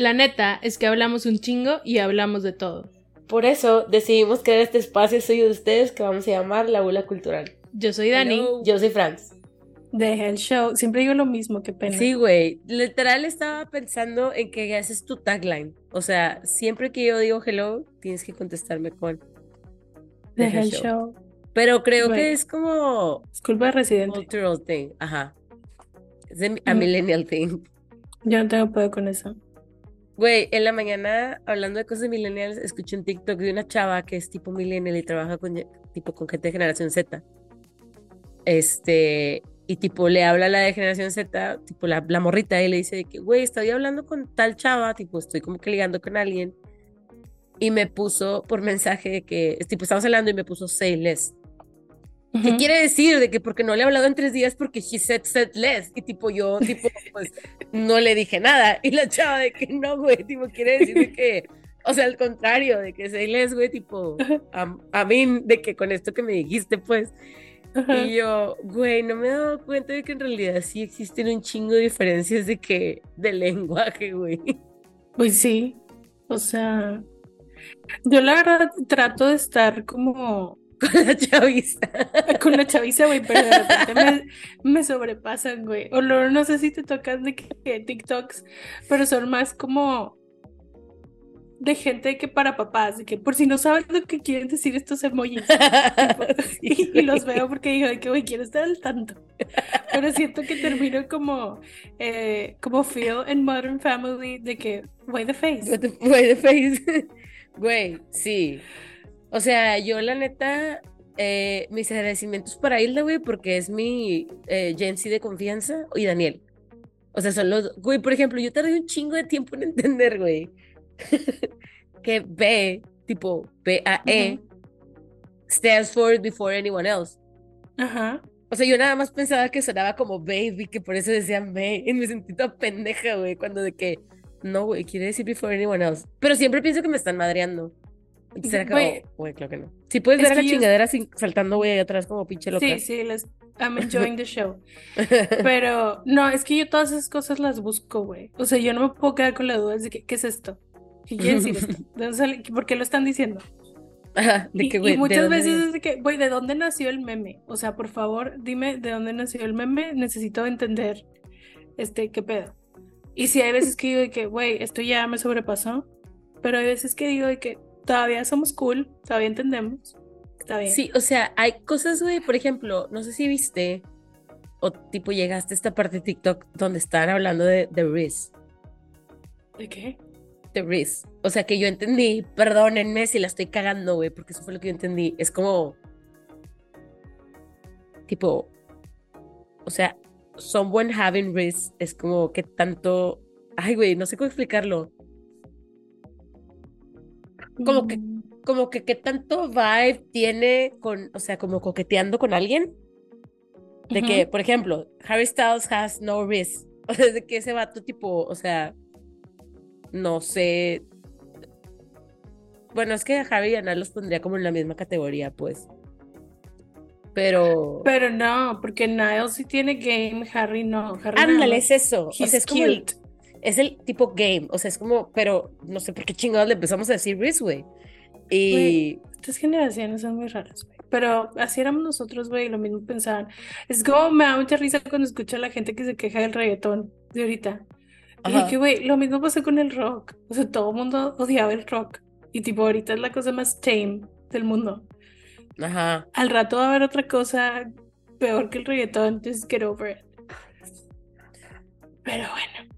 La neta es que hablamos un chingo y hablamos de todo. Por eso decidimos crear este espacio suyo de ustedes que vamos a llamar La Bula Cultural. Yo soy Dani. Hello. Yo soy Franz. Deja el show. Siempre digo lo mismo, qué pena. Sí, güey. Literal estaba pensando en que haces tu tagline. O sea, siempre que yo digo hello, tienes que contestarme con Deja el show. Pero creo que es como Es culpa de Residente. cultural thing. Ajá. Es de- a Mm. millennial thing. Yo no tengo pedo con eso. Güey, en la mañana, hablando de cosas millennials, escuché un TikTok de una chava que es tipo millennial y trabaja con, tipo, con gente de generación Z. Este, y tipo le habla a la de generación Z, tipo la, la morrita, y le dice de que, güey, estoy hablando con tal chava, tipo, estoy como que ligando con alguien. Y me puso por mensaje de que, tipo, estamos hablando y me puso say less. ¿Qué quiere decir? De que porque no le he hablado en tres días porque she said, said less. Y tipo yo, tipo, pues no le dije nada. Y la chava de que no, güey, tipo quiere decir de que, o sea, al contrario, de que say less, güey, tipo, a, mí, de que con esto que me dijiste, pues. Y yo, güey, no me he dado cuenta de que en realidad sí existen un chingo de diferencias de que, de lenguaje, güey. Pues sí. O sea, yo la verdad trato de estar como Con la chaviza. con la chaviza, güey, pero de repente me, me sobrepasan, güey. O luego no sé si te tocan de TikToks, pero son más como de gente que para papás, de que por si no saben lo que quieren decir estos emojis. Sí, y, los veo porque digo de que, güey, quiero estar al tanto. Pero siento que termino como, eh, como Phil en Modern Family, de que, why the face. What the- face. Güey, sí. O sea, yo la neta, eh, mis agradecimientos para Hilda, güey, porque es mi eh, de confianza y Daniel. O sea, son los. Güey, por ejemplo, yo tardé un chingo de tiempo en entender, güey, que B, tipo B-A-E, stands for before anyone else. Ajá. O sea, yo nada más pensaba que sonaba como baby, que por eso decían B. Y me sentí toda pendeja, güey, cuando de que, no, güey, quiere decir before anyone else. Pero siempre pienso que me están madreando. Entonces era Güey. claro que no. Si puedes Es ver a la que yo- chingadera sin- saltando, güey, ahí atrás como pinche loca. Sí, sí, les, I'm enjoying the show. Pero no, es que yo todas esas cosas las busco, güey. O sea, yo no me puedo quedar con la duda de que, ¿qué es esto? ¿Qué quiere decir esto? ¿De dónde sale? ¿Por qué lo están diciendo? Ajá, de Y, que, y güey, ¿de muchas dónde veces es? es de que, güey, ¿de dónde nació el meme? O sea, por favor, dime de dónde nació el meme. Necesito entender, este, qué pedo. Y sí, hay veces que digo de que, güey, esto ya me sobrepasó. Pero hay veces que digo de que todavía somos cool, todavía entendemos. Está bien. Sí, o sea, hay cosas, güey, por ejemplo, no sé si viste o tipo llegaste a esta parte de TikTok donde están hablando de, de Riz. ¿De qué? de Riz. O sea, que yo entendí, perdónenme si la estoy cagando, güey, porque eso fue lo que yo entendí. Es como, tipo, o sea, someone having Riz es como que tanto, ay, güey, no sé cómo explicarlo. Como que, Mm, como que qué tanto vibe tiene con, o sea, como coqueteando con alguien. De que, por ejemplo, Harry Styles has no Riz. O sea, de que ese vato, tipo, o sea, no sé. Bueno, es que a Harry y a Nat los pondría como en la misma categoría, pues. Pero. Pero no, porque Niall sí tiene game, Harry no. Harry Ándale, más- es eso. O He's sea, es como el, cute. Es el tipo game. O sea, es como, pero no sé por qué chingados le empezamos a decir Riz, güey. Y. Estas generaciones son muy raras, güey. Pero así éramos nosotros, güey, lo mismo pensaban. Es como me da mucha risa cuando escucho a la gente que se queja del reggaetón de ahorita. Y que, güey, lo mismo pasó con el rock. O sea, todo el mundo odiaba el rock. Y tipo, ahorita es la cosa más tame del mundo. Ajá. Al rato va a haber otra cosa peor que el reggaetón, just get over it. Pero bueno,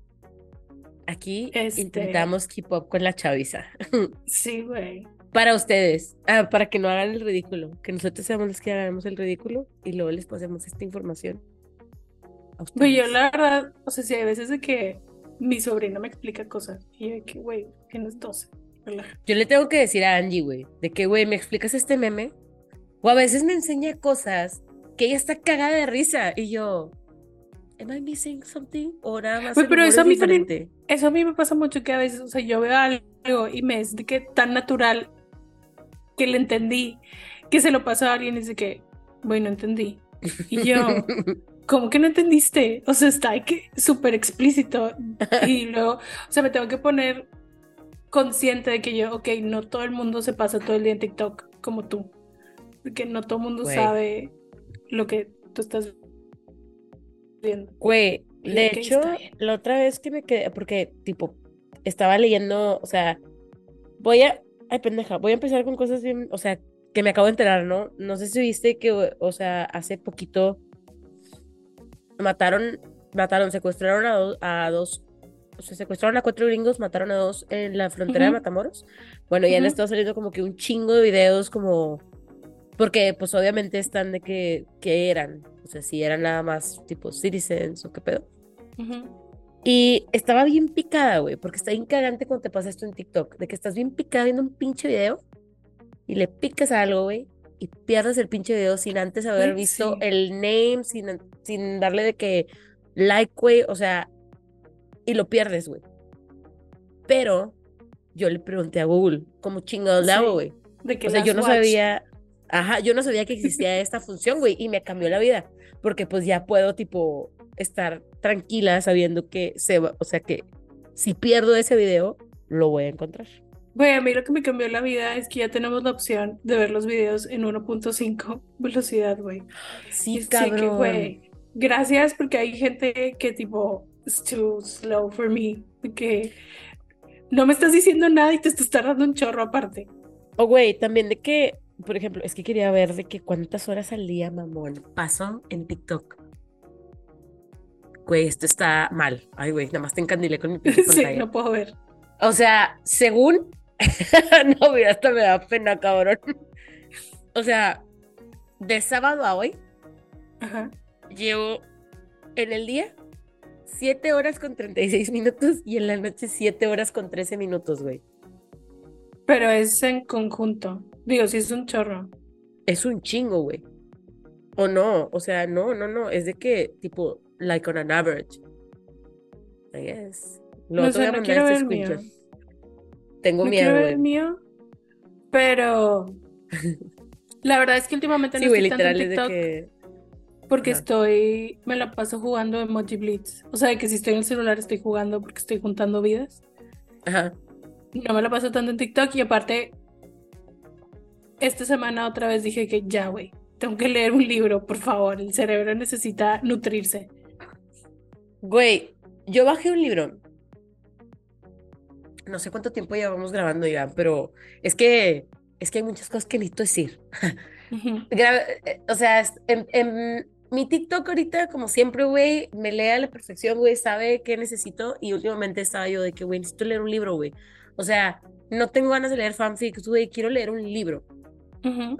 Aquí Este- intentamos keep up con la chaviza. sí, güey. Para ustedes, ah, para que no hagan el ridículo, que nosotros seamos los que hagamos el ridículo y luego les pasemos esta información. a Güey, yo ustedes. la verdad, o sea, sí hay veces de que mi sobrino me explica cosas. Y yo de que, güey, tienes 12. Relaja. Yo le tengo que decir a Angie, güey, de que, güey, ¿me explicas este meme? O a veces me enseña cosas que ella está cagada de risa y yo, ¿am I missing something? O nada más el pero eso es a mí también-. Eso a mí me pasa mucho que a veces, o sea, yo veo algo y me es de que tan natural que le entendí, que se lo pasó a alguien y dice que, bueno, entendí. Y yo, ¿cómo que no entendiste? O sea, está que súper explícito. Y luego, o sea, me tengo que poner consciente de que yo, ok, no todo el mundo se pasa todo el día en TikTok como tú. Porque no todo el mundo Güey. sabe lo que tú estás viendo. Güey, de hecho, la otra vez que me quedé, porque, tipo, estaba leyendo, o sea, voy a, ay, pendeja, voy a empezar con cosas bien, o sea, que me acabo de enterar, ¿no? No sé si viste que, o sea, hace poquito mataron, mataron, secuestraron a, do- a dos, o sea, secuestraron a cuatro gringos, mataron a dos en la frontera de. Matamoros. Bueno, ya han estado saliendo como que un chingo de videos como, porque pues obviamente están de que, que eran, sea, si eran nada más tipo citizens o qué pedo. Ujú. Y estaba bien picada, güey, porque está bien cagante cuando te pasa esto en TikTok, de que estás bien picada viendo un pinche video y le picas a algo, güey, y pierdes el pinche video sin antes haber Ay, visto sí. el name, sin, sin darle de que like, güey, o sea, y lo pierdes, güey. Pero yo le pregunté a Google, ¿cómo chingados le hago, Sí, güey? O sea, yo no watch. sabía, ajá, yo no sabía que existía esta función, güey, y me cambió la vida, porque pues ya puedo, tipo, estar tranquila sabiendo que se va, o sea, que si pierdo ese video, lo voy a encontrar. Güey, a mí lo que me cambió la vida es que ya tenemos la opción de ver los videos en 1.5 velocidad, güey. Y Sí, que, cabrón. güey, gracias porque hay gente que tipo, it's too slow for me, que no me estás diciendo nada y te estás tardando un chorro aparte. O, güey, también de que, por ejemplo, es que quería ver de que cuántas horas al día, mamón, paso en TikTok. Güey, esto está mal. Ay, güey, nada más te encandilé con mi pinche Sí, pantalla. no puedo ver. O sea, según. no, güey, hasta me da pena, cabrón. O sea, de sábado a hoy, Ajá. llevo en el día 7 horas con 36 minutos y en la noche 7 horas con 13 minutos, güey. Pero es en conjunto. Digo, sí es un chorro. Es un chingo, güey. O no, o sea, no, no, no. Es de que, tipo, like on an average. I guess. Luego No te voy sé, a no quiero ver este el mío. Tengo No miedo, quiero ver el mío, pero la verdad es que últimamente Sí, no estoy tanto en literal es de TikTok que. porque estoy, me la paso jugando Emoji Blitz. O sea, de que si estoy en el celular estoy jugando porque estoy juntando vidas. Ajá. No me la paso tanto en TikTok y aparte, esta semana otra vez dije que ya, güey, tengo que leer un libro, por favor. El cerebro necesita nutrirse. Güey, yo bajé un libro. No sé cuánto tiempo llevamos grabando ya, pero es que es que hay muchas cosas que necesito decir. Eh, o sea, en, en mi TikTok ahorita, como siempre, güey, me lee a la perfección, güey, sabe qué necesito y últimamente estaba yo de que, güey, necesito leer un libro, güey. O sea, no tengo ganas de leer fanfics, güey, quiero leer un libro.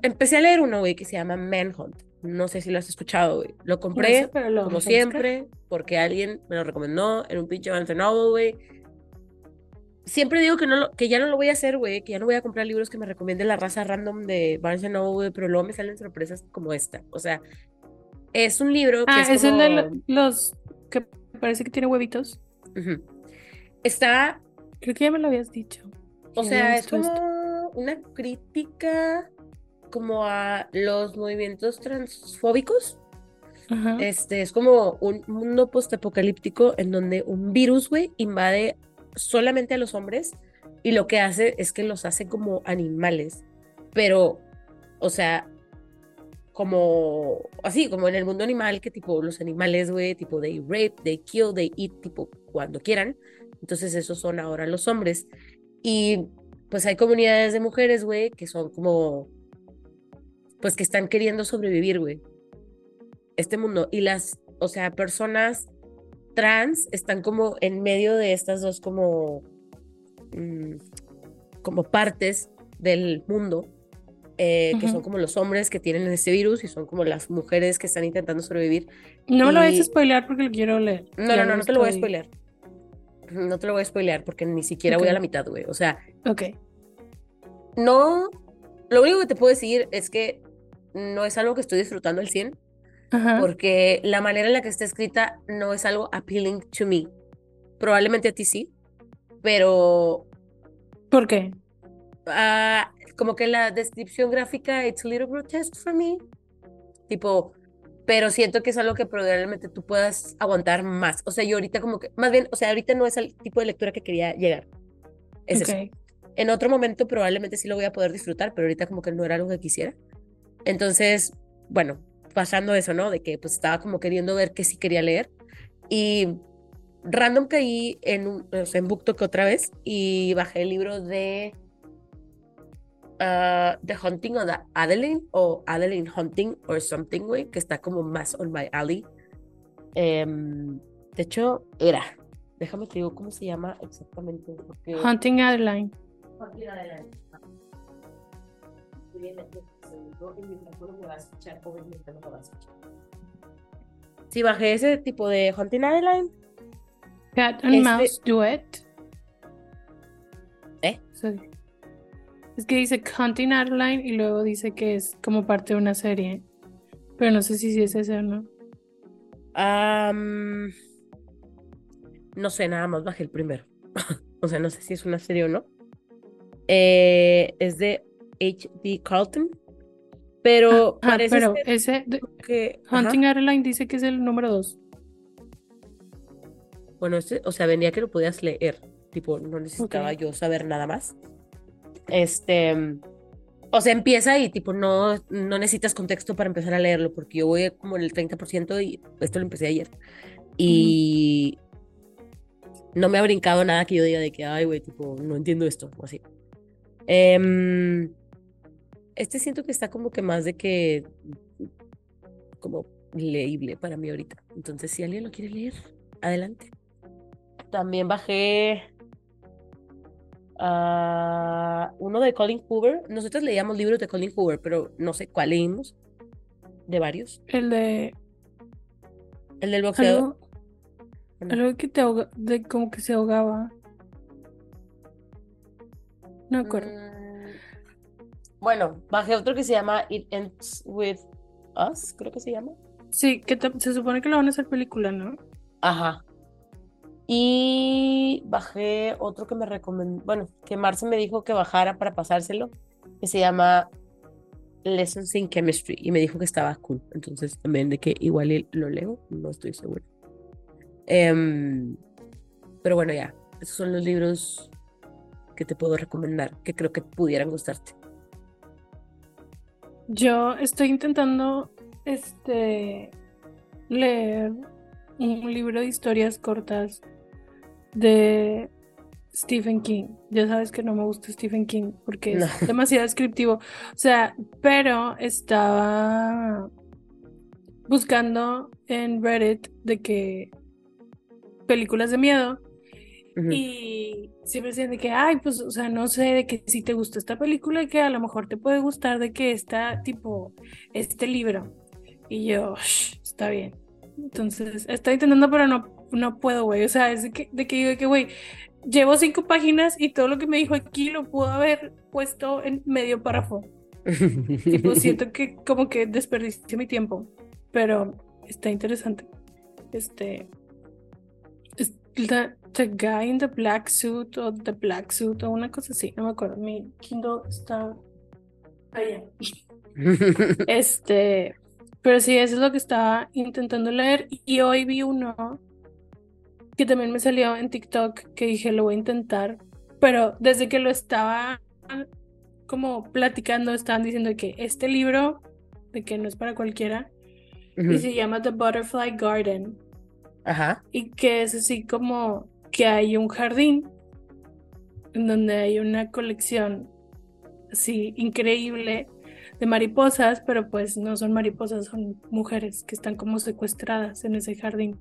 Empecé a leer uno, güey, que se llama Manhunt. No sé si lo has escuchado, güey. Lo No compré sé, pero lo como siempre, porque alguien me lo recomendó en un pinche Barnes Noble, güey. Siempre digo que, no lo- que ya no lo voy a hacer, güey, que ya no voy a comprar libros que me recomiende la raza random de Barnes Noble, güey, pero luego me salen sorpresas como esta. O sea, es un libro que Ah, es es el de lo- como... los que parece que tiene huevitos. Está, Creo que ya me lo habías dicho. o sea, es como una crítica como a los movimientos transfóbicos. Ajá. Este es como un mundo postapocalíptico en donde un virus, güey, invade solamente a los hombres y lo que hace es que los hace como animales. Pero, o sea, como así, como en el mundo animal, que tipo los animales, güey, tipo they rape, they kill, they eat, tipo cuando quieran. Entonces, esos son ahora los hombres. Y pues hay comunidades de mujeres, güey, que son como, pues que están queriendo sobrevivir, güey este mundo y las, o sea, personas trans están como en medio de estas dos como, mm, como partes del mundo, eh, que son como los hombres que tienen este virus y son como las mujeres que están intentando sobrevivir. No me lo vayas y- a spoilear porque lo quiero leer. No, no, no, no te lo voy a spoilear. No te lo voy a spoilear porque ni siquiera voy a la mitad, güey. O sea, Ok. no, lo único que te puedo decir es que no es algo que estoy disfrutando al 100 Ajá. porque la manera en la que está escrita no es algo appealing to me. Probablemente a ti sí, pero ¿Por qué? ah, como que la descripción gráfica it's a little grotesque for me. Tipo, pero siento que es algo que probablemente tú puedas aguantar más. O sea, yo ahorita como que, más bien, o sea, ahorita no es el tipo de lectura que quería llegar. Es eso. En otro momento probablemente sí lo voy a poder disfrutar, pero ahorita como que no era algo que quisiera. Entonces, bueno, pasando eso, ¿no? De que pues estaba como queriendo ver qué sí quería leer. Y random caí en, un, o sea, en BookTok otra vez y bajé el libro de ah, The Hunting of the Adeline o Adeline Hunting or something, güey, que está como más on my alley. Em, de hecho, era. Déjame te digo cómo se llama exactamente. Porque... Hunting Adeline. Hunting Adeline. Estoy en el segundo y mientras no lo vas a escuchar, obviamente no lo vas a escuchar. Sí, bajé ese tipo de Hunting Adeline. Cat and Este- Mouse Duet. ¿Eh? Sorry. Es que dice Hunting Adeline y luego dice que es como parte de una serie. Pero no sé si sí es ese o no. Am, no sé, nada más bajé el primero. o sea, no sé si es una serie o no. Eh, es de H.D. Carlton. Pero Ah, parece pero ser ese de- que. ajá. Hunting Adeline dice que es el número 2. Bueno, este, o sea, venía que lo podías leer. Tipo, no necesitaba Ok. yo saber nada más. Este. O sea, empieza y tipo, no, no necesitas contexto para empezar a leerlo, porque yo voy como en el 30% y esto lo empecé ayer. Y no me ha brincado nada que yo diga de que, ay, güey, tipo, no entiendo esto, o así. Em, este siento que está como que más de que, como leíble para mí ahorita. Entonces, si alguien lo quiere leer, adelante. También bajé ah, uno de Colin Hoover. Nosotros leíamos libros de Colin Hoover, pero no sé cuál leímos. De varios. El de El del boxeador. algo, algo que te ahoga, de como que se ahogaba. No me acuerdo. Mm, Bueno, bajé otro que se llama It Ends With Us, creo que se llama. Sí, que se supone que lo van a hacer película, ¿no? Ajá. Y bajé otro que me recomendó, bueno, que Marce me dijo que bajara para pasárselo, que se llama Lessons in Chemistry, y me dijo que estaba cool. Entonces también de que igual lo leo, no estoy segura. Em, pero bueno, ya, esos son los libros que te puedo recomendar, que creo que pudieran gustarte. Yo estoy intentando este leer un libro de historias cortas de Stephen King. Ya sabes que no me gusta Stephen King porque es demasiado descriptivo. O sea, pero estaba buscando en Reddit de que películas de miedo Ujú. y siempre decían de que, ay, pues, o sea, no sé, de que si te gusta esta película, que a lo mejor te puede gustar de que está, tipo, este libro. Y yo, "Shh, está bien. Entonces, estoy intentando, pero no, no puedo, güey. O sea, es de que, de que digo de que, güey, llevo cinco páginas y todo lo que me dijo aquí lo pudo haber puesto en medio párrafo. Tipo, siento que como que desperdicié mi tiempo, pero está interesante. Este, es the, the guy in the black suit o the black suit o una cosa así, no me acuerdo. Mi Kindle está allá. Este, pero sí, eso es lo que estaba intentando leer. Y hoy vi uno que también me salió en TikTok que dije, lo voy a intentar. Pero desde que lo estaba como platicando, estaban diciendo que este libro, de que no es para cualquiera, y se llama The Butterfly Garden. Ajá. Y que es así como que hay un jardín en donde hay una colección así increíble de mariposas, pero pues no son mariposas, son mujeres que están como secuestradas en ese jardín.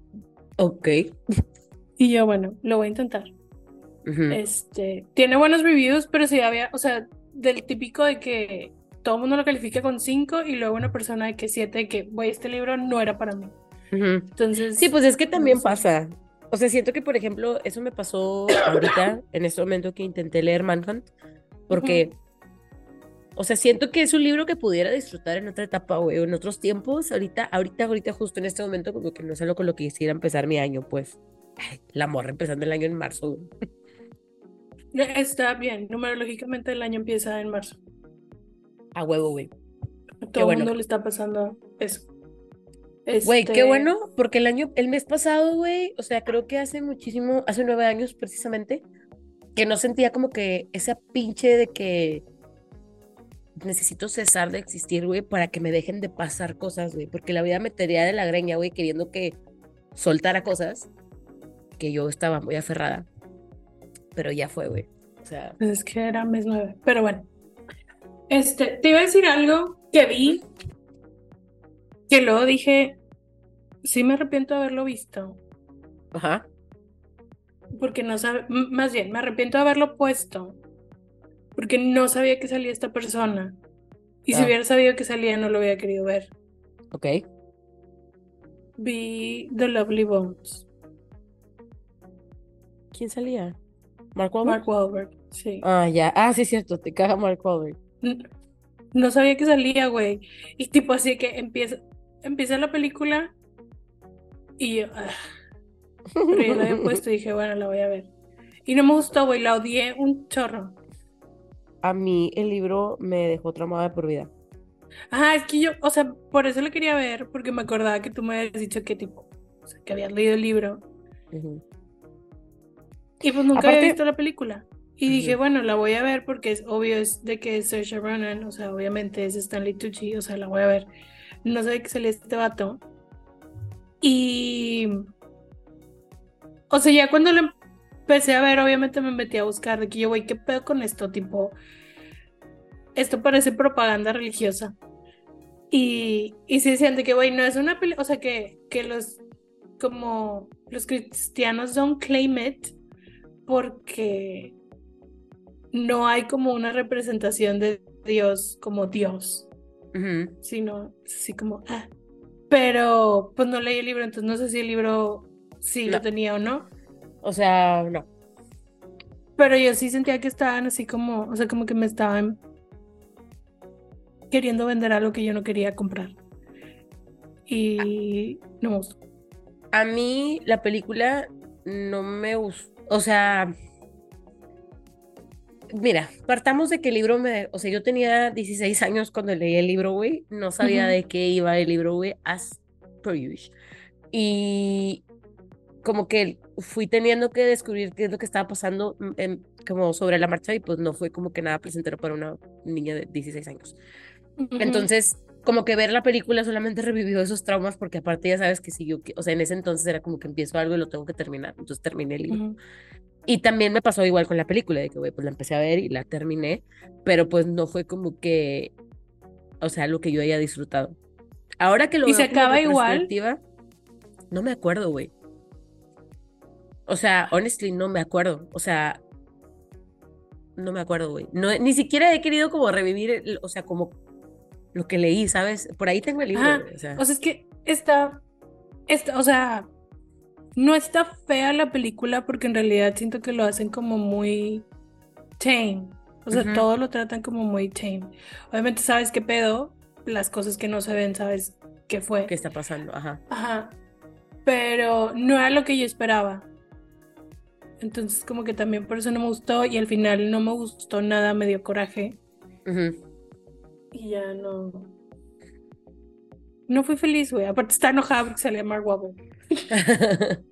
Ok. Y yo, bueno, lo voy a intentar. Este, tiene buenos reviews, pero sí había, o sea, del típico de que todo el mundo lo califica con 5 y luego una persona de que 7, de que, güey, este libro no era para mí. Entonces, Sí, pues es que también sé. pasa. O sea, siento que, por ejemplo, eso me pasó ahorita, en este momento que intenté leer Manhunt, porque, o sea, siento que es un libro que pudiera disfrutar en otra etapa, güey, o en otros tiempos. Ahorita, ahorita, ahorita, justo en este momento, como que no es algo con lo que quisiera empezar mi año, pues. Ay, la morra empezando el año en marzo. güey. está bien, numerológicamente el año empieza en marzo. A huevo, güey. A todo el bueno. mundo le está pasando eso. Güey, qué Este, bueno, porque el año, el mes pasado, güey, o sea, creo que hace muchísimo, hace nueve años precisamente, que no sentía como que esa pinche de que necesito cesar de existir, güey, para que me dejen de pasar cosas, güey, porque la vida me tenía de la greña, güey, queriendo que soltara cosas, que yo estaba muy aferrada, pero ya fue, güey, o sea, Pues es que era mes 9. Pero bueno. Este, te iba a decir algo que vi, que luego dije, sí me arrepiento de haberlo visto, ajá, porque no sabe, más bien, me arrepiento de haberlo puesto, porque no sabía que salía esta persona. Y si Ah. hubiera sabido que salía, no lo hubiera querido ver. ok, Vi The Lovely Bones. ¿quién salía? ¿Mark Wahlberg? Mark Wahlberg, sí. Ah, ya, ah, sí, es cierto, te caga Mark Wahlberg. No sabía que salía, güey. Y tipo así que empieza, empieza la película y yo, ah, pero yo la había puesto y dije, bueno, la voy a ver. Y no me gustó, güey, la odié un chorro. A mí el libro me dejó traumada de por vida. Ajá, es que yo, o sea, por eso la quería ver, porque me acordaba que tú me habías dicho que tipo, o sea, que habías leído el libro. Y pues nunca había visto la película. Y dije, bueno, la voy a ver porque es obvio es de que es Saoirse Ronan, o sea, obviamente es Stanley Tucci, o sea, la voy a ver. No sabía que salía este vato. Y... O sea, ya cuando lo empecé a ver, obviamente me metí a buscar de que yo, güey, ¿qué pedo con esto? Tipo, esto parece propaganda religiosa. Y, y sí decían de que, güey, no es una película, o sea, que, que los, como los cristianos don't claim it porque no hay como una representación de Dios como Dios, Ujú. sino así como, ah. Pero pues no leí el libro, entonces no sé si el libro sí lo tenía o no. O sea, no. Pero yo sí sentía que estaban así como, o sea, como que me estaban queriendo vender algo que yo no quería comprar. Y no me gustó. A mí la película no me gustó. O sea, mira, partamos de que el libro me. O sea, yo tenía 16 años cuando leí el libro, güey. No sabía de qué iba el libro, güey, as per usual. Y como que fui teniendo que descubrir qué es lo que estaba pasando mm, en- como sobre la marcha y pues no fue como que nada placentero para una niña de 16 años. Entonces, como que ver la película solamente revivió esos traumas porque aparte ya sabes que si yo, o sea, en ese entonces era como que empiezo algo y lo tengo que terminar, entonces terminé el libro. Ujú. Y también me pasó igual con la película, de que, güey, pues la empecé a ver y la terminé, pero pues no fue como que, o sea, lo que yo haya disfrutado. Ahora que lo ¿Y veo se acaba igual? no me acuerdo, güey. O sea, honestly, no me acuerdo. O sea, no me acuerdo, güey. No, ni siquiera he querido como revivir, o sea, como lo que leí, ¿sabes? Por ahí tengo el libro, Ajá, o sea. O sea, es que está, está, o sea, no está fea la película porque en realidad siento que lo hacen como muy tame. O sea, Ujú. todo lo tratan como muy tame. Obviamente sabes qué pedo, las cosas que no se ven, sabes qué fue. ¿Qué está pasando? Ajá. Ajá. Pero no era lo que yo esperaba. Entonces, como que también por eso no me gustó y al final no me gustó nada, me dio coraje. Y ya no. No fui feliz, güey. Aparte está enojada porque salía Mark Wahlberg.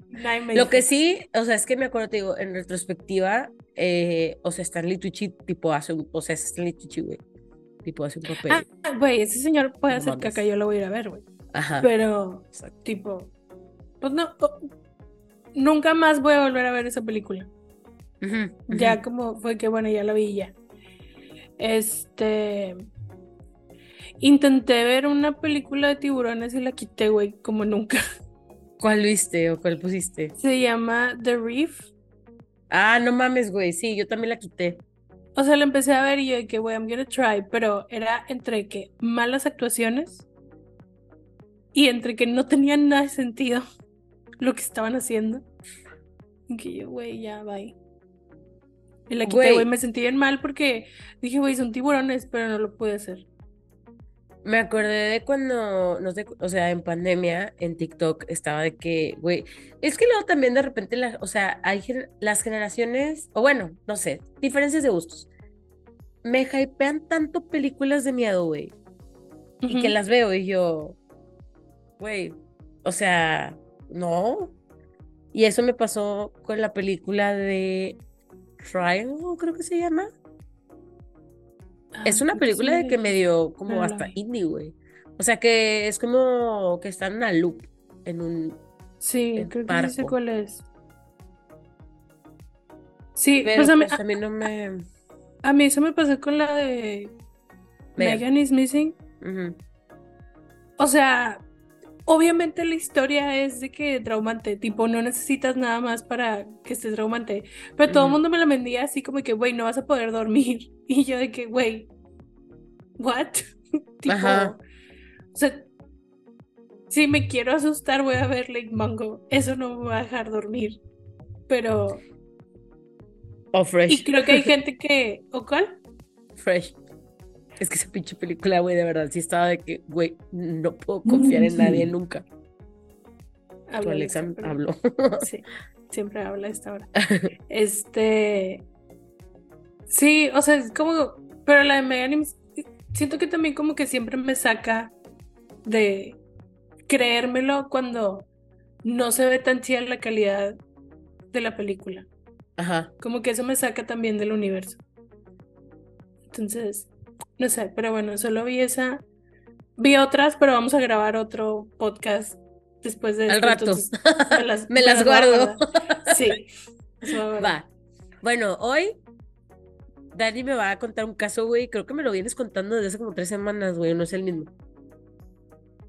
Lo que sí, o sea, es que me acuerdo, te digo, en retrospectiva, eh, o sea, Stanley Tucci, tipo, hace un, o sea, Stanley Tucci, güey, tipo, hace un papel. Ah, güey, ese señor puede No hacer mames. caca, yo lo voy a ir a ver, güey. Ajá. Pero, exacto. tipo, pues no, oh, nunca más voy a volver a ver esa película. Ya como fue que, bueno, ya la vi ya. Este. Intenté ver una película de tiburones y la quité, güey, como nunca. ¿Cuál viste o cuál pusiste? Se llama The Reef. Ah, no mames, güey, sí, yo también la quité. O sea, la empecé a ver y yo de que, güey, I'm gonna try, pero era entre que malas actuaciones y entre que no tenía nada de sentido lo que estaban haciendo. Y que yo, güey, ya, bye. Y la quité, Güey. güey, me sentí bien mal porque dije, güey, son tiburones, pero no lo pude hacer. Me acordé de cuando, no sé, o sea, en pandemia, en TikTok, estaba de que, güey, es que luego también de repente, la, o sea, hay gen- las generaciones, o bueno, no sé, diferencias de gustos. Me hypean tanto películas de miedo, güey, y que las veo y yo, güey, o sea, no. Y eso me pasó con la película de Triangle, creo que se llama. Es Ah, una creo película sí de que medio como hasta indie, güey. O sea que es como que está en una loop, en un... Sí, en creo que sí sé cuál es. Sí, Pero pues a mí, pues a mí no me... a mí eso me pasó con la de Megan. Megan is Missing. O sea, obviamente la historia es de que traumante, tipo, no necesitas nada más para que estés traumante. Pero todo el mundo me la vendía así como que, güey, no vas a poder dormir. Y yo de que, güey, ¿what? Tipo, Ajá. o sea, si me quiero asustar, voy a ver Lake Mango. Eso no me va a dejar dormir. Pero, O Fresh. y creo que hay gente que, ¿o cuál? Fresh. Es que esa pinche película, güey, de verdad, sí estaba de que, güey, no puedo confiar en nadie nunca. Tu Habla Alexa habló. Sí, siempre habla a esta hora. Este. Sí, o sea, es como. Pero la de Megan, siento que también como que siempre me saca de creérmelo cuando no se ve tan chida la calidad de la película. Ajá. Como que eso me saca también del universo. Entonces, no sé, pero bueno, solo vi esa. Vi otras, pero vamos a grabar otro podcast después de Al esto, rato. entonces me las, Me guardo. Sí. eso va. Bueno, hoy Dani me va a contar un caso, güey. Creo que me lo vienes contando desde hace como tres semanas, güey. No es el mismo.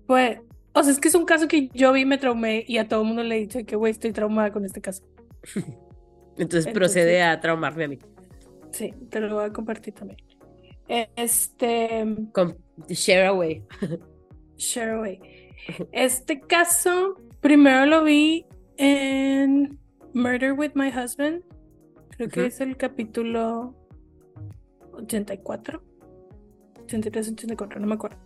Pues, o sea, es que es un caso que yo vi, me traumé y a todo el mundo le he dicho que, güey, estoy traumada con este caso. Entonces procede a traumarme a mí. Sí, te lo voy a compartir también. Este, Con Share Away. share away. Este caso, primero lo vi en Murder with My Husband. Creo que es el capítulo 84. 83, 84, no me acuerdo.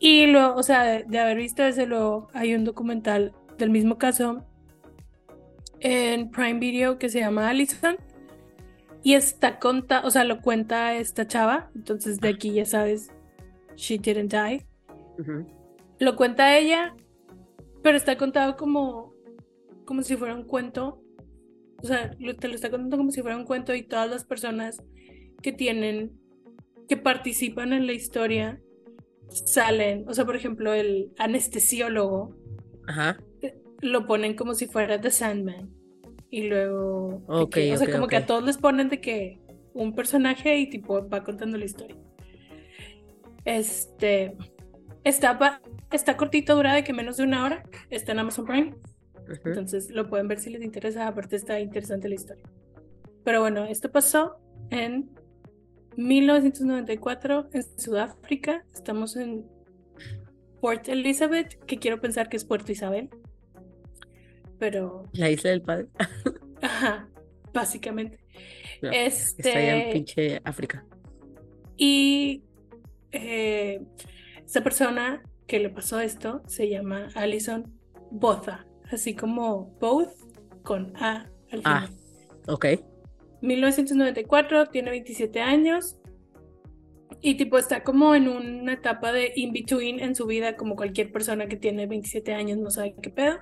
Y luego, o sea, de, de haber visto ese, luego hay un documental del mismo caso en Prime Video que se llama Allison. Y está conta, o sea, lo cuenta esta chava. Entonces de aquí ya sabes, she didn't die. Lo cuenta ella, pero está contado como, como si fuera un cuento. O sea, lo- te lo está contando como si fuera un cuento y todas las personas que tienen, que participan en la historia, salen. O sea, por ejemplo, el anestesiólogo Ajá. lo ponen como si fuera The Sandman. Y luego, de Ok, que- o sea, como que ok. a todos les ponen de que un personaje y tipo va contando la historia. Este, está, está cortito, dura de que menos de una hora. Está en Amazon Prime. Ujú. Entonces lo pueden ver si les interesa. Aparte está interesante la historia. Pero bueno, esto pasó en 1994 en Sudáfrica. Estamos en Port Elizabeth, que quiero pensar que es Puerto Isabel. Pero, La isla del padre. ajá, básicamente. No, Está allá en Este, pinche África. y eh, esa persona que le pasó esto se llama Alison Botha, así como both con A al Ah. final. Ok. 1994, tiene 27 años y tipo está como en una etapa de in-between en su vida como cualquier persona que tiene 27 años no sabe qué pedo.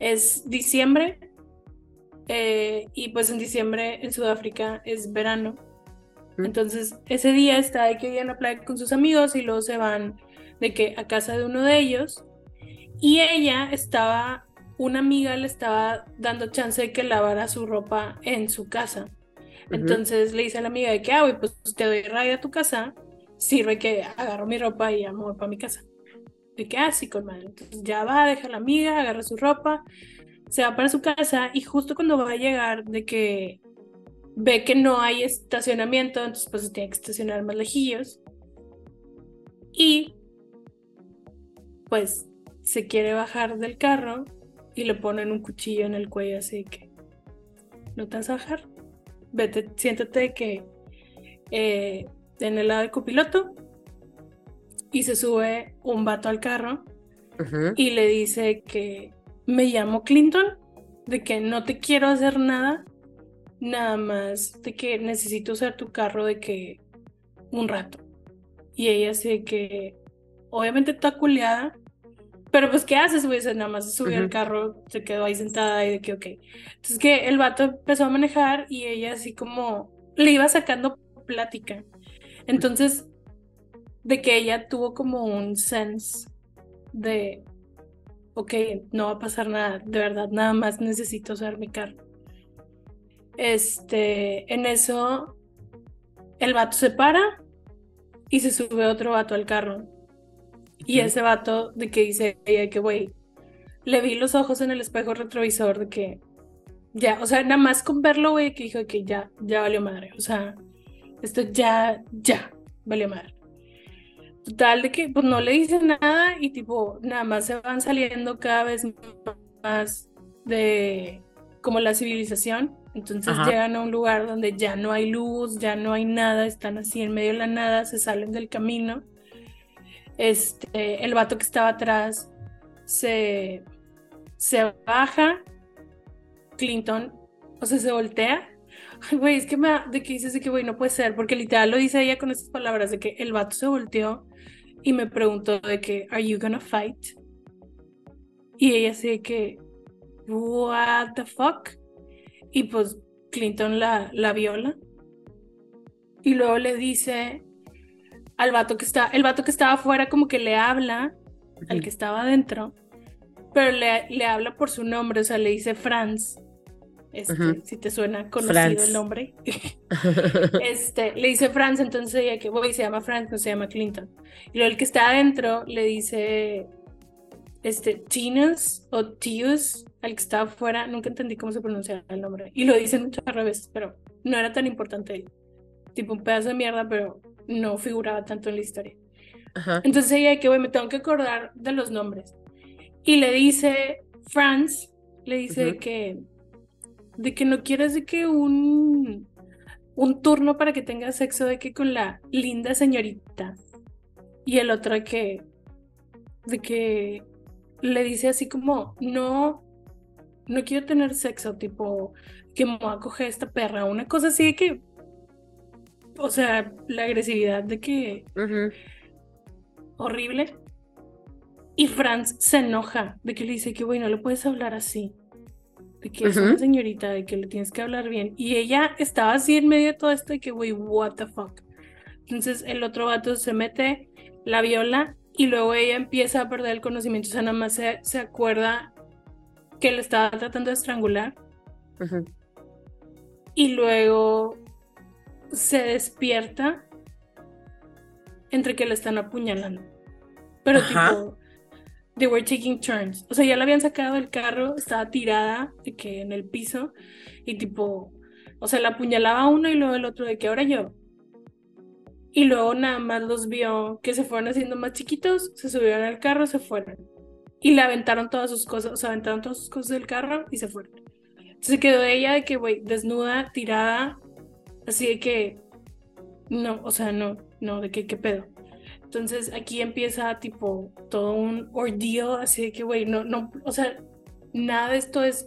Es diciembre eh, y pues en diciembre en Sudáfrica es verano. Mm. Entonces ese día está de que ir a la playa con sus amigos y luego se van de que a casa de uno de ellos y ella estaba una amiga le estaba dando chance de que lavara su ropa en su casa. Entonces le dice a la amiga de que, ah, pues te doy ride a tu casa, sirve que agarro mi ropa y ya me voy para mi casa. De que, ah, sí, con madre. Entonces ya va, deja a la amiga, agarra su ropa, se va para su casa y justo cuando va a llegar de que ve que no hay estacionamiento, entonces pues se tiene que estacionar más lejillos. Y pues se quiere bajar del carro y le ponen un cuchillo en el cuello así que no te vas a bajar. Vete, siéntate que eh, en el lado del copiloto y se sube un vato al carro y le dice que me llamo Clinton, de que no te quiero hacer nada, nada más de que necesito usar tu carro de que un rato. Y ella así que obviamente está culeada, Pero pues, ¿qué haces, güey? Nada más se subió al Ujú. carro, se quedó ahí sentada y de que, ok. Entonces que el vato empezó a manejar y ella así como le iba sacando plática. Entonces, de que ella tuvo como un sense de, ok, no va a pasar nada, de verdad, nada más necesito usar mi carro. Este, en eso, el vato se para y se sube otro vato al carro. Y ese vato de que dice ella que, güey, le vi los ojos en el espejo retrovisor de que ya, o sea, nada más con verlo, güey, que dijo que ya, ya valió madre. O sea, esto ya, ya, valió madre. Total, de que pues no le dice nada y tipo, nada más se van saliendo cada vez más de como la civilización. Entonces Ajá. llegan a un lugar donde ya no hay luz, ya no hay nada, están así en medio de la nada, se salen del camino. Este, el vato que estaba atrás se, se baja, Clinton, o sea, se voltea. Ay, Güey, es que me de que dices de que, güey, no puede ser, porque literal lo dice ella con estas palabras, de que el vato se volteó y me preguntó de que, ¿Are you gonna fight? Y ella así de que, ¿What the fuck? Y pues Clinton la, la viola. Y luego le dice al vato que está, el vato que estaba afuera como que le habla al que estaba adentro, pero le, le habla por su nombre, o sea, le dice Franz. Este, si te suena conocido el nombre. Este, le dice Franz, entonces ella que voy, se llama Franz, no se llama Clinton. Y luego el que está adentro le dice este Tinus o Tius, al que estaba afuera, nunca entendí cómo se pronuncia el nombre. Y lo dicen mucho al revés, pero no era tan importante. Tipo un pedazo de mierda, pero no figuraba tanto en la historia. Ajá. Entonces ella que, güey, me tengo que acordar de los nombres. Y le dice, Franz, le dice que, de que no quieres de que un, un turno para que tengas sexo de que con la linda señorita. Y el otro de que, de que le dice así como, no, no quiero tener sexo, tipo, que me voy a coger esta perra, una cosa así de que, o sea, la agresividad de que horrible. Y Franz se enoja de que le dice que, güey, no le puedes hablar así. De que es una señorita, de que le tienes que hablar bien. Y ella estaba así en medio de todo esto de que, güey, what the fuck. Entonces el otro vato se mete, la viola y luego ella empieza a perder el conocimiento. O sea, nada más se, se acuerda que le estaba tratando de estrangular y luego se despierta entre que la están apuñalando. Pero Ajá. tipo, they were taking turns. O sea, ya la habían sacado del carro, estaba tirada de que en el piso y tipo, o sea, la apuñalaba uno y luego el otro de que ahora yo. Y luego nada más los vio que se fueron haciendo más chiquitos, se subieron al carro, se fueron. Y le aventaron todas sus cosas, o sea, aventaron todas sus cosas del carro y se fueron. Entonces quedó ella de que, güey, desnuda, tirada, así de que, no, o sea, no, no, de que, qué pedo. Entonces aquí empieza tipo todo un ordeal, así de que, güey, no, no, o sea, nada de esto es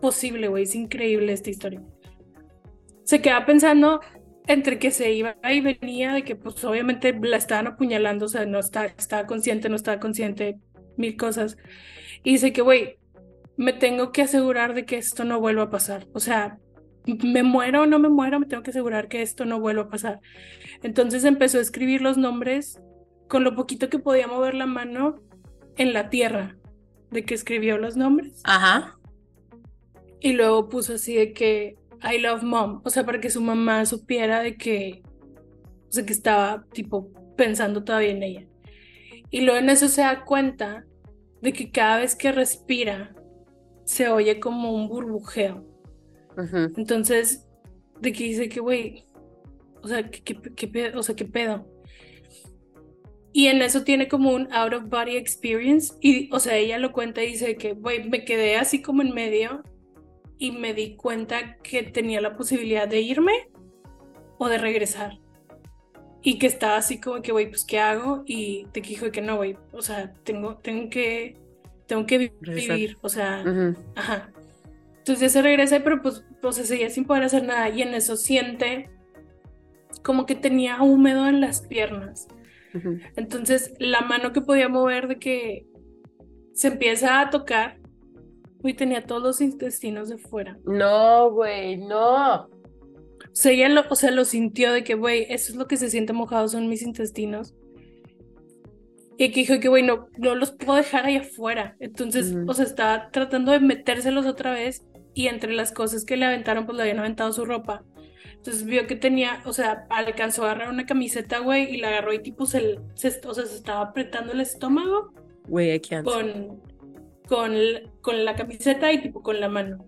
posible, güey, es increíble esta historia. Se queda pensando entre que se iba y venía, de que pues obviamente la estaban apuñalando, o sea, no está, estaba consciente, no estaba consciente, mil cosas. Y dice que, güey, me tengo que asegurar de que esto no vuelva a pasar. O sea, me muero o no me muero, me tengo que asegurar que esto no vuelva a pasar. Entonces empezó a escribir los nombres con lo poquito que podía mover la mano en la tierra, de que escribió los nombres. Ajá. Y luego puso así de que I love mom, o sea, para que su mamá supiera de que, o sea, que estaba tipo pensando todavía en ella. Y luego en eso se da cuenta de que cada vez que respira se oye como un burbujeo. Entonces, de que dice que, güey, o sea, ¿qué, qué- qué pedo? O sea, ¿qué pedo? Y en eso tiene como un out of body experience. Y, o sea, ella lo cuenta y dice que, güey, me quedé así como en medio y me di cuenta que tenía la posibilidad de irme o de regresar. Y que estaba así como que, güey, pues, ¿qué hago? Y te dijo que no, güey, o sea, tengo, tengo que, tengo que vi- Regresar. vivir, o sea. Ajá. Entonces ya se regresa, pero pues, pues se seguía sin poder hacer nada. Y en eso siente como que tenía húmedo en las piernas. Entonces, la mano que podía mover de que se empieza a tocar, y tenía todos los intestinos de fuera. No, güey, no. O sea, ella lo, o sea, lo sintió de que, güey, eso es lo que se siente mojado, son mis intestinos. Y que dijo que, güey, no, no los puedo dejar ahí afuera. Entonces, Ujú. o sea, estaba tratando de metérselos otra vez y entre las cosas que le aventaron, pues le habían aventado su ropa. Entonces vio que tenía, o sea, alcanzó a agarrar una camiseta, güey, y la agarró y tipo se, se- o sea, se estaba apretando el estómago Güey, can't. con, con, con la camiseta y tipo con la mano.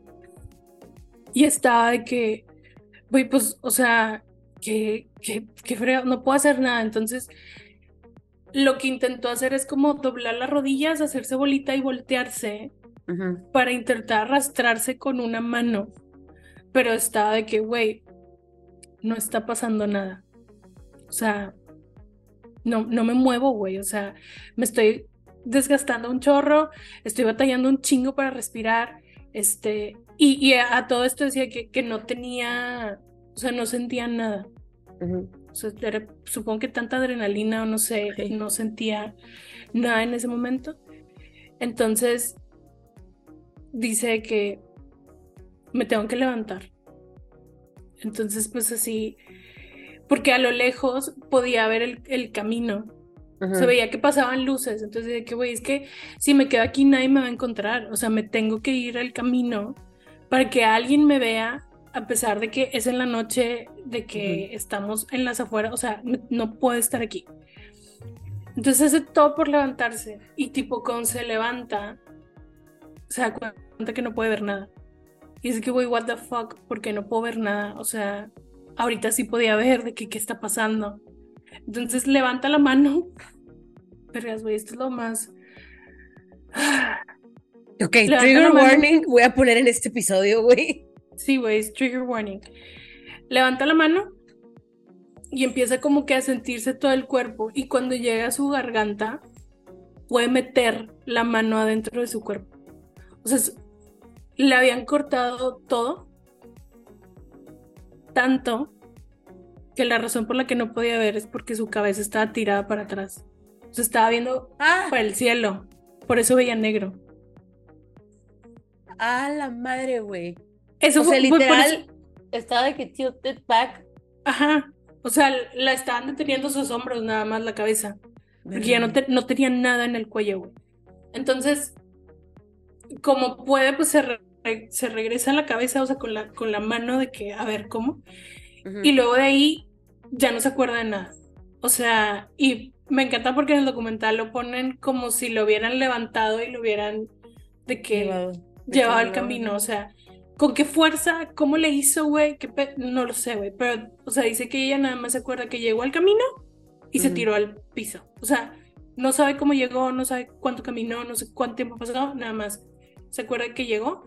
Y estaba de que, güey, pues, o sea, que, que, que no puedo hacer nada. Entonces, lo que intentó hacer es como doblar las rodillas, hacerse bolita y voltearse Para intentar arrastrarse con una mano. Pero estaba de que, güey, no está pasando nada. O sea, no, no me muevo, güey. O sea, me estoy desgastando un chorro, estoy batallando un chingo para respirar. Este, y, y a, a todo esto decía que, que no tenía, o sea, no sentía nada. O sea, era- supongo que tanta adrenalina o no sé, no sentía nada en ese momento. Entonces, dice que me tengo que levantar. Entonces, pues así, porque a lo lejos podía ver el, el camino. Se veía que pasaban luces. Entonces, de que, güey, es que si me quedo aquí nadie me va a encontrar. O sea, me tengo que ir al camino para que alguien me vea, a pesar de que es en la noche, de que estamos en las afueras. O sea, no, no puedo estar aquí. Entonces hace todo por levantarse. Y tipo, cuando se levanta, se da cuenta que no puede ver nada. Y es que, güey, what the fuck, porque no puedo ver nada. O sea, ahorita sí podía ver de que qué está pasando. Entonces levanta la mano. Vergas, güey, esto es lo más. Ok, Levanta trigger warning voy a poner en este episodio, güey. Sí, güey, es trigger warning. Levanta la mano y empieza como que a sentirse todo el cuerpo. Y cuando llega a su garganta, puede meter la mano adentro de su cuerpo. O sea, le habían cortado todo tanto que la razón por la que no podía ver es porque su cabeza estaba tirada para atrás. O sea, estaba viendo Ah, para el cielo. Por eso veía negro. a la madre, güey. Eso O sea, fue- fue por eso- literal, estaba de que tilted back. Ajá. O sea, la estaban deteniendo sus hombros, nada más la cabeza. Porque ya no, te- no tenía nada en el cuello, güey. Entonces, como puede, pues se, re- se regresa a la cabeza, o sea, con la, con la mano de que, a ver, ¿cómo? Ujú. Y luego de ahí ya no se acuerda de nada. O sea, y me encanta porque en el documental lo ponen como si lo hubieran levantado y lo hubieran de que Llevado. llevado al camino, o sea, ¿con qué fuerza? ¿Cómo le hizo, güey? ¿Qué pe- No lo sé, güey, pero, o sea, dice que ella nada más se acuerda que llegó al camino y se Ujú. tiró al piso. O sea, no sabe cómo llegó, no sabe cuánto caminó, no sé cuánto tiempo pasó, nada más. Se acuerda que llegó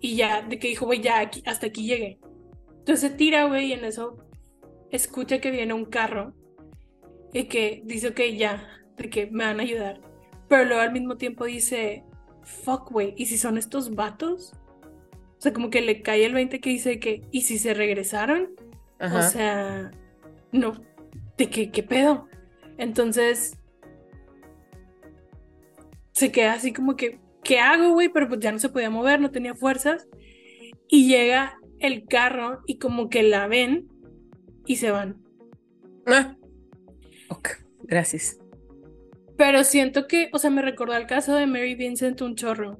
y ya, de que dijo, güey, ya aquí, hasta aquí llegué. Entonces se tira, güey, y en eso escucha que viene un carro y que dice, ok, ya, de que me van a ayudar. Pero luego al mismo tiempo dice, fuck, güey, ¿y si son estos vatos? O sea, como que le cae el 20 que dice que, ¿y si se regresaron? Ajá. O sea, no, ¿de qué, qué pedo? Entonces, se queda así como que, ¿qué hago, güey? Pero pues ya no se podía mover, no tenía fuerzas. Y llega el carro y como que la ven y se van. Ah. Ok, gracias. Pero siento que, o sea, me recordó el caso de Mary Vincent un chorro,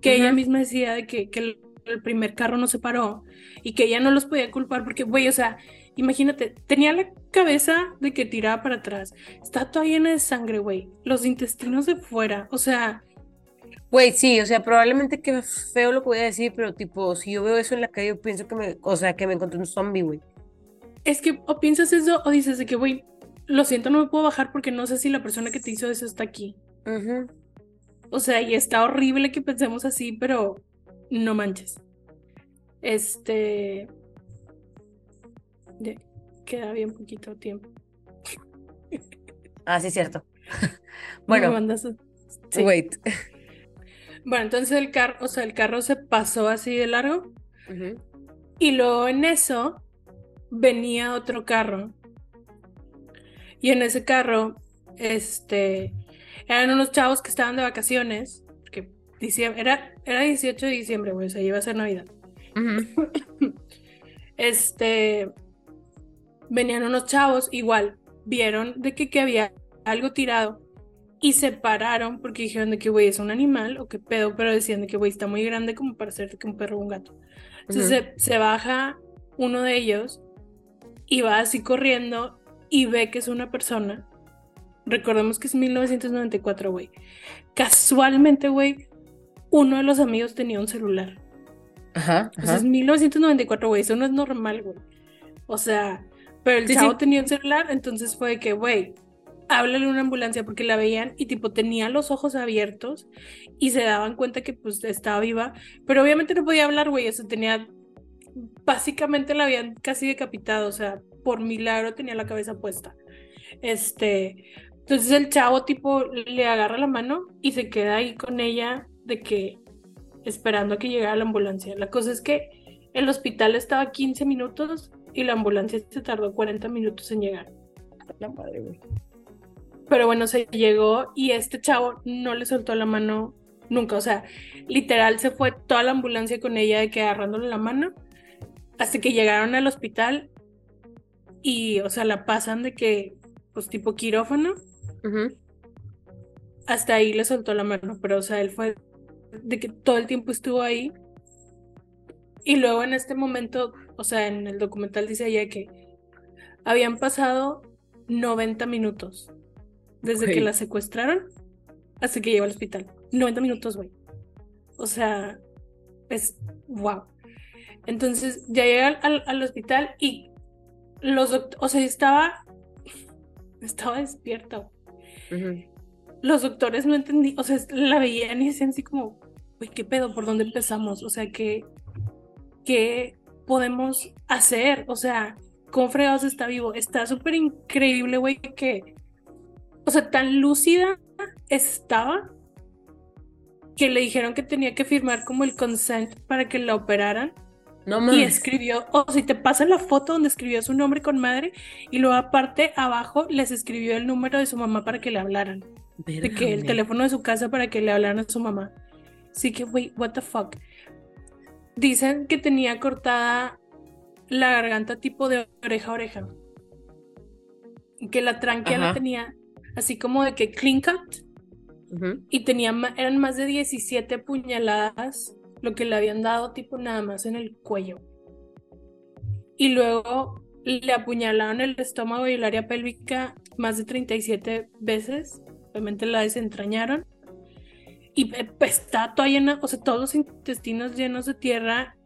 que ella misma decía de que, que el, el primer carro no se paró y que ella no los podía culpar porque, güey, o sea, imagínate, tenía la cabeza de que tiraba para atrás, está toda llena de sangre, güey, los intestinos de fuera, o sea, Güey, sí, o sea, probablemente que feo lo que voy a decir, pero tipo, si yo veo eso en la calle, yo pienso que me, o sea, que me encontré un zombie, güey. es que o piensas eso o dices de que, güey, lo siento, no me puedo bajar porque no sé si la persona que te hizo eso está aquí. O sea, y está horrible que pensemos así, pero no manches. Este. ya, queda bien poquito tiempo. Ah, sí, es cierto. Me Bueno, mandas a- sí. wait. Bueno, entonces el carro, o sea, el carro se pasó así de largo. Y luego en eso venía otro carro. Y en ese carro este, eran unos chavos que estaban de vacaciones, diciembre, era, era 18 de diciembre, güey, o sea, iba a ser Navidad. Este, venían unos chavos, igual, vieron de que, que había algo tirado y se pararon porque dijeron de que, güey, es un animal o qué pedo, pero decían de que, güey, está muy grande como para ser de que un perro o un gato. Entonces Ujú. se, se baja uno de ellos y va así corriendo y ve que es una persona. Recordemos que es 1994, güey. Casualmente, güey, uno de los amigos tenía un celular. Ajá, O sea, ajá. es 1994, güey. Eso no es normal, güey. O sea, pero el Sí, chavo sí. tenía un celular, entonces fue de que, güey, háblale una ambulancia porque la veían y tipo tenía los ojos abiertos y se daban cuenta que pues estaba viva, pero obviamente no podía hablar, güey, o sea, tenía, básicamente la habían casi decapitado, o sea, por milagro tenía la cabeza puesta. Este, entonces el chavo tipo le agarra la mano y se queda ahí con ella de que esperando a que llegara la ambulancia. La cosa es que el hospital estaba a 15 minutos y la ambulancia se tardó 40 minutos en llegar. La madre, güey. Pero bueno, se llegó y este chavo no le soltó la mano nunca. O sea, literal se fue toda la ambulancia con ella de que agarrándole la mano hasta que llegaron al hospital y, o sea, la pasan de que, pues tipo quirófano, hasta ahí le soltó la mano. Pero, o sea, él fue de que todo el tiempo estuvo ahí. Y luego en este momento, o sea, en el documental dice ella que habían pasado 90 minutos desde que la secuestraron hasta que llegó al hospital. 90 minutos, güey. O sea, es wow. Entonces ya llega al, al- al hospital y los doctores, o sea, estaba, estaba despierto. Los doctores no entendí, o sea, la veían y decían así como, güey, ¿qué pedo? ¿Por dónde empezamos? O sea, ¿qué, qué podemos hacer? O sea, ¿cómo fregados está vivo? Está súper increíble, güey, que, o sea, tan lúcida estaba que le dijeron que tenía que firmar como el consent para que la operaran No y mames. escribió, o si te pasa la foto donde escribió su nombre con madre y luego aparte abajo les escribió el número de su mamá para que le hablaran de que el teléfono de su casa para que le hablaran a su mamá. Así que, wait, what the fuck. Dicen que tenía cortada la garganta tipo de oreja a oreja. Y que la tráquea la tenía así como de que clean cut. Y tenía, eran más de 17 puñaladas, lo que le habían dado tipo nada más en el cuello. Y luego le apuñalaron el estómago y el área pélvica más de 37 veces. Obviamente la desentrañaron. Y está toda llena, o sea, todos los intestinos llenos de tierra.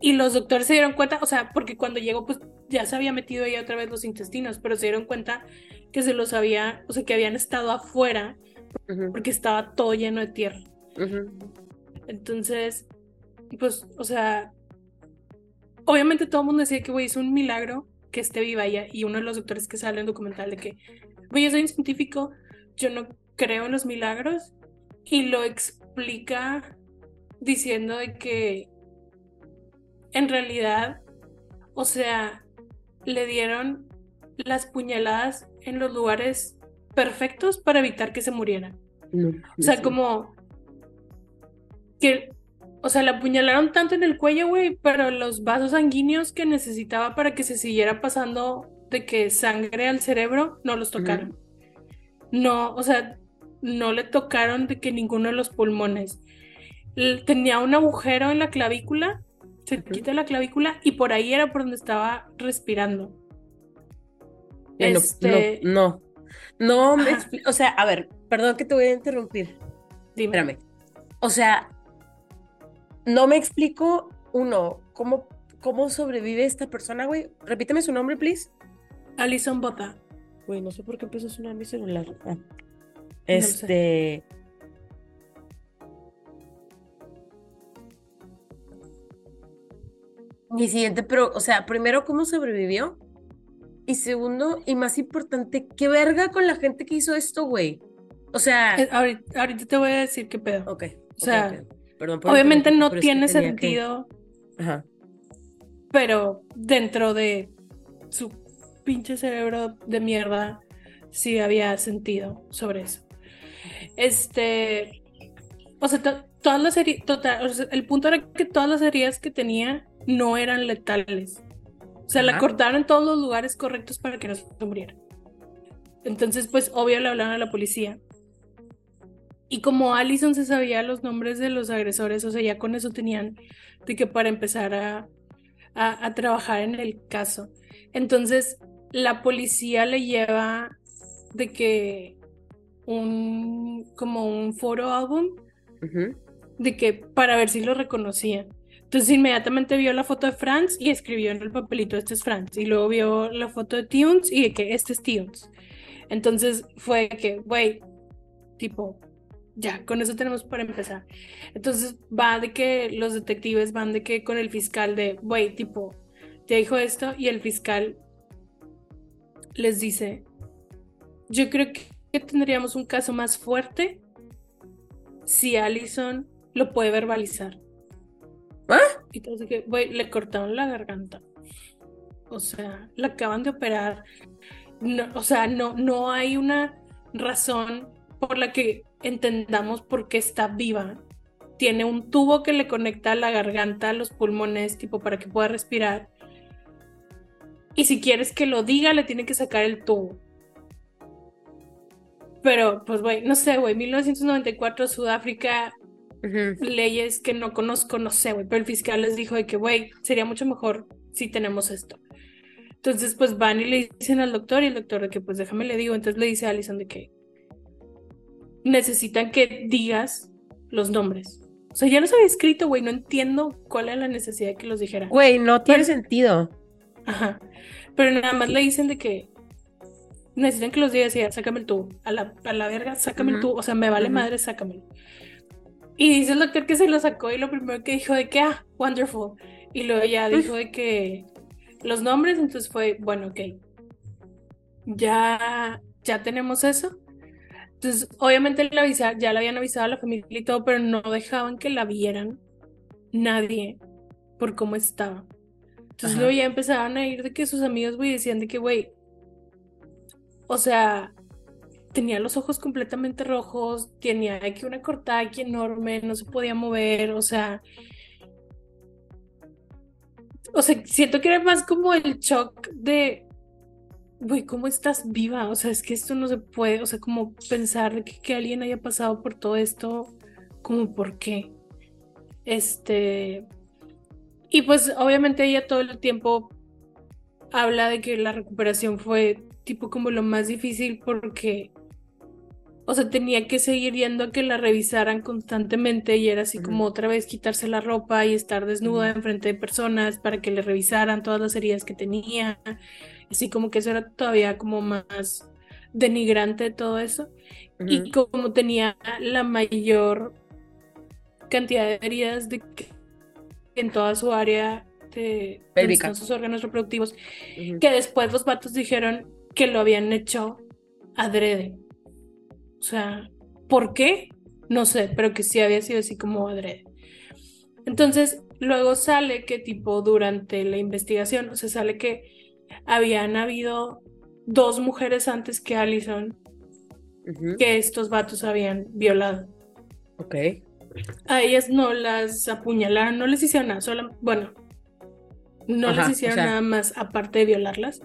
Y los doctores se dieron cuenta, o sea, porque cuando llegó, pues ya se había metido ahí otra vez los intestinos, pero se dieron cuenta que se los había, o sea, que habían estado afuera porque estaba todo lleno de tierra. Entonces, pues, o sea, obviamente todo el mundo decía que, güey, es un milagro que esté viva ella. Y uno de los doctores que sale en el documental de que, güey, yo soy un científico, yo no creo en los milagros. Y lo explica diciendo de que en realidad, o sea, le dieron las puñaladas en los lugares perfectos para evitar que se muriera. No, O sea, sí. como que, o sea, la apuñalaron tanto en el cuello, güey, pero los vasos sanguíneos que necesitaba para que se siguiera pasando de que sangre al cerebro, no los tocaron. No, o sea, no le tocaron de que ninguno de los pulmones. Tenía un agujero en la clavícula, se Ujú. quita la clavícula y por ahí era por donde estaba respirando. No, este- no, no, no me O sea, a ver, perdón que te voy a interrumpir. Dime. Espérame. O sea, no me explico, uno, cómo, cómo sobrevive esta persona, güey. Repíteme su nombre, please. Alison Bota. Güey, no sé por qué empezó a sonar mi celular. Ah. Este. Mi siguiente, pero, o sea, primero, ¿cómo sobrevivió? Y segundo, y más importante, ¿qué verga con la gente que hizo esto, güey? O sea, Eh, ahorita, ahorita te voy a decir qué pedo. ok. o sea. Perdón por Obviamente no tiene que- sentido, Ajá. pero dentro de su pinche cerebro de mierda sí había sentido sobre eso. Este, o sea, to- todas las heridas, total, o sea, el punto era que todas las heridas que tenía no eran letales. O sea, la cortaron en todos los lugares correctos para que no se muriera. Entonces, pues, obvio, le hablaron a la policía. Y como Allison se sabía los nombres de los agresores, o sea, ya con eso tenían de que para empezar a, a, a trabajar en el caso. Entonces, la policía le lleva de que un, como un foro álbum de que para ver si lo reconocía. Entonces inmediatamente vio la foto de Franz y escribió en el papelito, este es Franz. Y luego vio la foto de Tunes y de que este es Tunes. Entonces fue que, güey, tipo, ya, con eso tenemos para empezar. Entonces va de que los detectives van de que con el fiscal de, güey, tipo, te dijo esto y el fiscal les dice, yo creo que tendríamos un caso más fuerte si Allison lo puede verbalizar. ¿Ah? Y entonces que, güey, le cortaron la garganta. O sea, la acaban de operar. No, o sea, no, no hay una razón por la que entendamos por qué está viva. Tiene un tubo que le conecta la garganta a los pulmones, tipo, para que pueda respirar. Y si quieres que lo diga, le tiene que sacar el tubo. Pero, pues, güey, no sé, güey, 1994, Sudáfrica, Leyes que no conozco, no sé, güey, pero el fiscal les dijo de que, güey, sería mucho mejor si tenemos esto. Entonces, pues van y le dicen al doctor y el doctor de que, pues déjame le digo, entonces le dice a Alison de que necesitan que digas los nombres. O sea, ya los había escrito, güey, no entiendo cuál era la necesidad de que los dijera. Güey, no tiene Pero- sentido. Ajá. Pero nada más le dicen de que necesitan que los digas y ya, sácame el tubo. A la, a la verga, sácame el Ujú. tubo. O sea, me vale Ujú. madre, sácamelo. Y dice el doctor que se lo sacó y lo primero que dijo de que, ah, wonderful. Y luego ya dijo de que los nombres, entonces fue, bueno, ok. Ya, ya tenemos eso. Entonces, obviamente le avisa- ya le habían avisado a la familia y todo, pero no dejaban que la vieran nadie por cómo estaba. Entonces Ajá. luego ya empezaban a ir de que sus amigos, güey, decían de que, güey, o sea, tenía los ojos completamente rojos, tenía aquí una cortada aquí enorme, no se podía mover, o sea, o sea, siento que era más como el shock de, güey, ¿cómo estás viva? O sea, es que esto no se puede, o sea, como pensar que, que alguien haya pasado por todo esto, como por qué. Este, y pues obviamente ella todo el tiempo habla de que la recuperación fue tipo como lo más difícil porque, o sea, tenía que seguir yendo a que la revisaran constantemente y era así como otra vez quitarse la ropa y estar desnuda enfrente de personas para que le revisaran todas las heridas que tenía. Así como que eso era todavía como más denigrante de todo eso. Y como tenía la mayor cantidad de heridas de que en toda su área de sus órganos reproductivos, que después los vatos dijeron que lo habían hecho adrede. O sea, ¿por qué? No sé, pero que sí había sido así como adrede. Entonces, luego sale que tipo durante la investigación, o sea, sale que habían habido dos mujeres antes que Allison que estos vatos habían violado. Ok. A ellas no las apuñalaron, no les hicieron nada, solo, bueno, no Ajá, les o hicieron sea- nada más aparte de violarlas.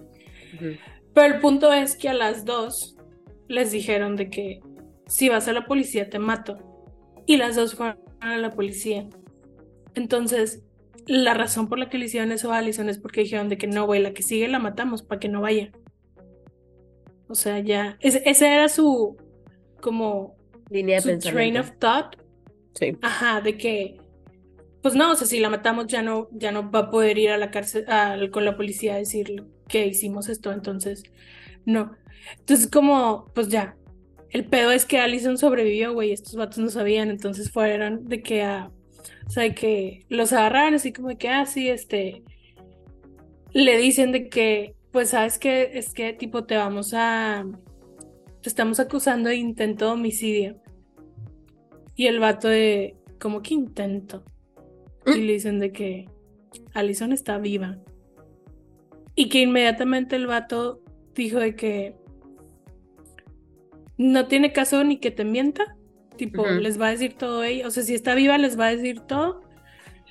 Pero el punto es que a las dos les dijeron de que si vas a la policía te mato. Y las dos fueron a la policía. Entonces, la razón por la que le hicieron eso a Allison es porque dijeron de que no, güey, la que sigue la matamos para que no vaya. O sea, ya, ese, ese era su, como, Línea de su train of thought. Sí. Ajá, de que, pues no, o sea, si la matamos ya no, ya no va a poder ir a la cárcel con la policía a decir que hicimos esto, entonces, no. Entonces, como, pues ya, el pedo es que Allison sobrevivió, güey, estos vatos no sabían, entonces fueron de que a, o sea, de que los agarraron así como de que, ah, sí, este, le dicen de que, pues, sabes que, es que, tipo, te vamos a, te estamos acusando de intento de homicidio. Y el vato de, ¿cómo que intento? Y le dicen de que Allison está viva. Y que inmediatamente el vato dijo de que no tiene caso ni que te mienta. Tipo, les va a decir todo ella. O sea, si está viva, les va a decir todo.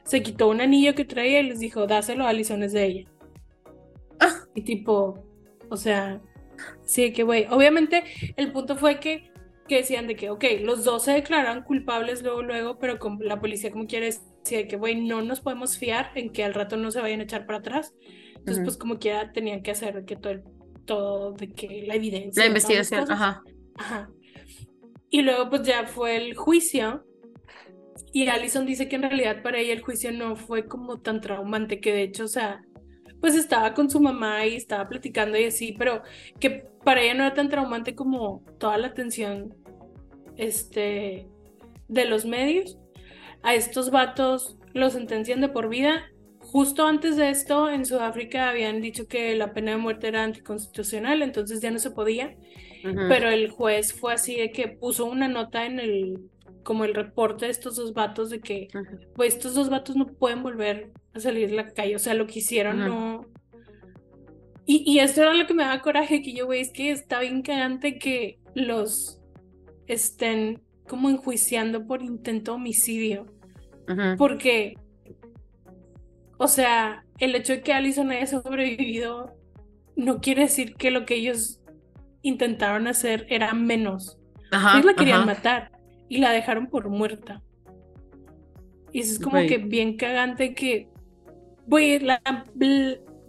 Se quitó un anillo que traía y les dijo, dáselo a Alison, es de ella. Ah. Y tipo, o sea, sí, que güey. Obviamente, el punto fue que, que decían de que, ok, los dos se declararon culpables luego, luego, pero con la policía, como quiere decir, que, güey, no nos podemos fiar en que al rato no se vayan a echar para atrás. Entonces, pues, como quiera, tenían que hacer que todo, todo de que la evidencia. La investigación, ajá. Ajá. Y luego pues ya fue el juicio. Y Allison dice que en realidad para ella el juicio no fue como tan traumante, que de hecho, o sea, pues estaba con su mamá y estaba platicando y así, pero que para ella no era tan traumante como toda la atención este, de los medios. A estos vatos los sentencian de por vida. Justo antes de esto, en Sudáfrica habían dicho que la pena de muerte era anticonstitucional, entonces ya no se podía. Pero el juez fue así de que puso una nota en el, como el reporte de estos dos vatos de que, pues estos dos vatos no pueden volver a salir a la calle, o sea, lo que hicieron no... Y, y esto era lo que me daba coraje, que yo, güey, es que está bien cagante que los estén como enjuiciando por intento de homicidio. Porque, o sea, el hecho de que Allison haya sobrevivido no quiere decir que lo que ellos intentaron hacer era menos. Ellos la querían matar y la dejaron por muerta. Y eso es como que bien cagante que, güey, la,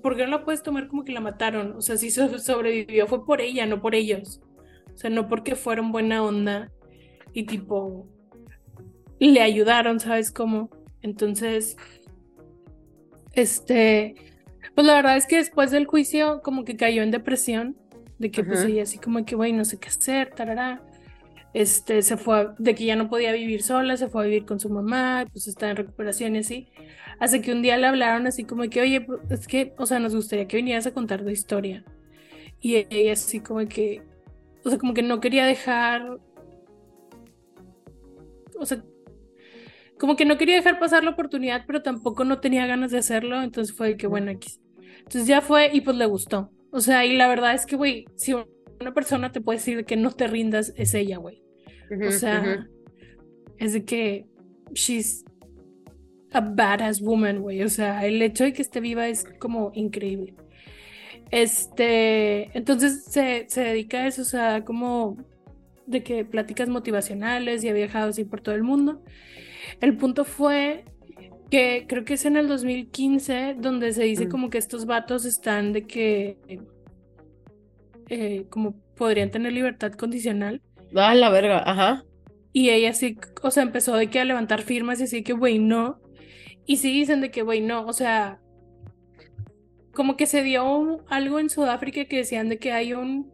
¿por qué no la puedes tomar como que la mataron? O sea, si sobrevivió fue por ella, no por ellos. O sea, no porque fueron buena onda y tipo le ayudaron, ¿sabes cómo? Entonces, este, pues la verdad es que después del juicio como que cayó en depresión de que pues ella así como que, güey, no sé qué hacer, tarará. Este, se fue, de que ya no podía vivir sola, se fue a vivir con su mamá, pues está en recuperación y así. Hasta que un día le hablaron así como que, oye, pues, es que, o sea, nos gustaría que vinieras a contar tu historia. Y ella así como que, o sea, como que no quería dejar, o sea, como que no quería dejar pasar la oportunidad, pero tampoco no tenía ganas de hacerlo, entonces fue que, bueno, aquí. Entonces ya fue y pues le gustó. O sea, y la verdad es que, güey, si una persona te puede decir que no te rindas, es ella, güey. o sea, es de que she's a badass woman, güey. O sea, el hecho de que esté viva es como increíble. Este, entonces se, se dedica a eso, o sea, como de que pláticas motivacionales y ha viajado así por todo el mundo. El punto fue que creo que es en el 2015 donde se dice mm. como que estos vatos están de que eh, como podrían tener libertad condicional. Ah, la verga, ajá. Y ella sí, o sea, empezó de que a levantar firmas y así que, güey, no. Y sí dicen de que, güey, no, o sea, como que se dio algo en Sudáfrica que decían de que hay un,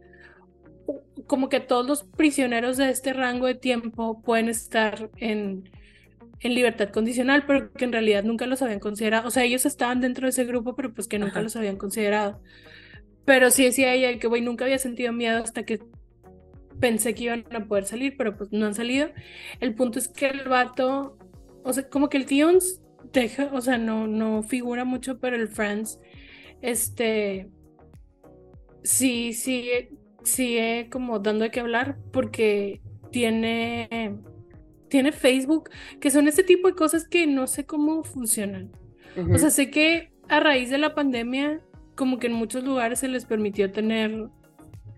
como que todos los prisioneros de este rango de tiempo pueden estar en en libertad condicional, pero que en realidad nunca los habían considerado. O sea, ellos estaban dentro de ese grupo, pero pues que nunca los habían considerado. Pero sí decía ella que, güey, nunca había sentido miedo hasta que pensé que iban a poder salir, pero pues no han salido. El punto es que el vato, o sea, como que el Tions deja, o sea, no, no figura mucho, pero el Friends, este, sí, sigue, sigue como dando de qué hablar porque tiene tiene Facebook, que son este tipo de cosas que no sé cómo funcionan. O sea, sé que a raíz de la pandemia, como que en muchos lugares se les permitió tener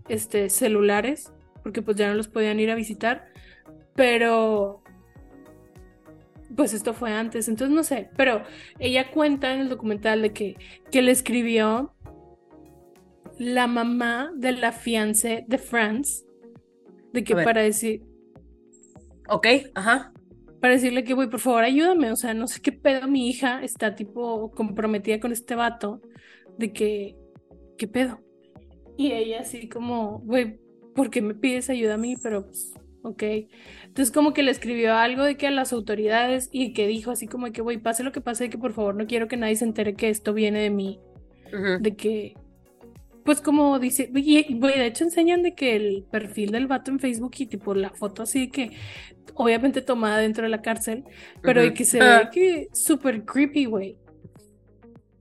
este, celulares, porque pues ya no los podían ir a visitar, pero pues esto fue antes, entonces no sé, pero ella cuenta en el documental de que, que le escribió la mamá de la fiance de France, de que para decir, Ok, ajá. Para decirle que, güey, por favor, ayúdame. O sea, no sé qué pedo mi hija está tipo comprometida con este vato. De que, ¿qué pedo? Y ella así como, güey, ¿por qué me pides ayuda a mí? Pero pues, ok. Entonces como que le escribió algo de que a las autoridades y que dijo así como que, güey, pase lo que pase, que por favor no quiero que nadie se entere que esto viene de mí. De que, pues como dice, y, de hecho enseñan de que el perfil del vato en Facebook y tipo la foto así que obviamente tomada dentro de la cárcel, pero de que se ve ah. que súper creepy, güey.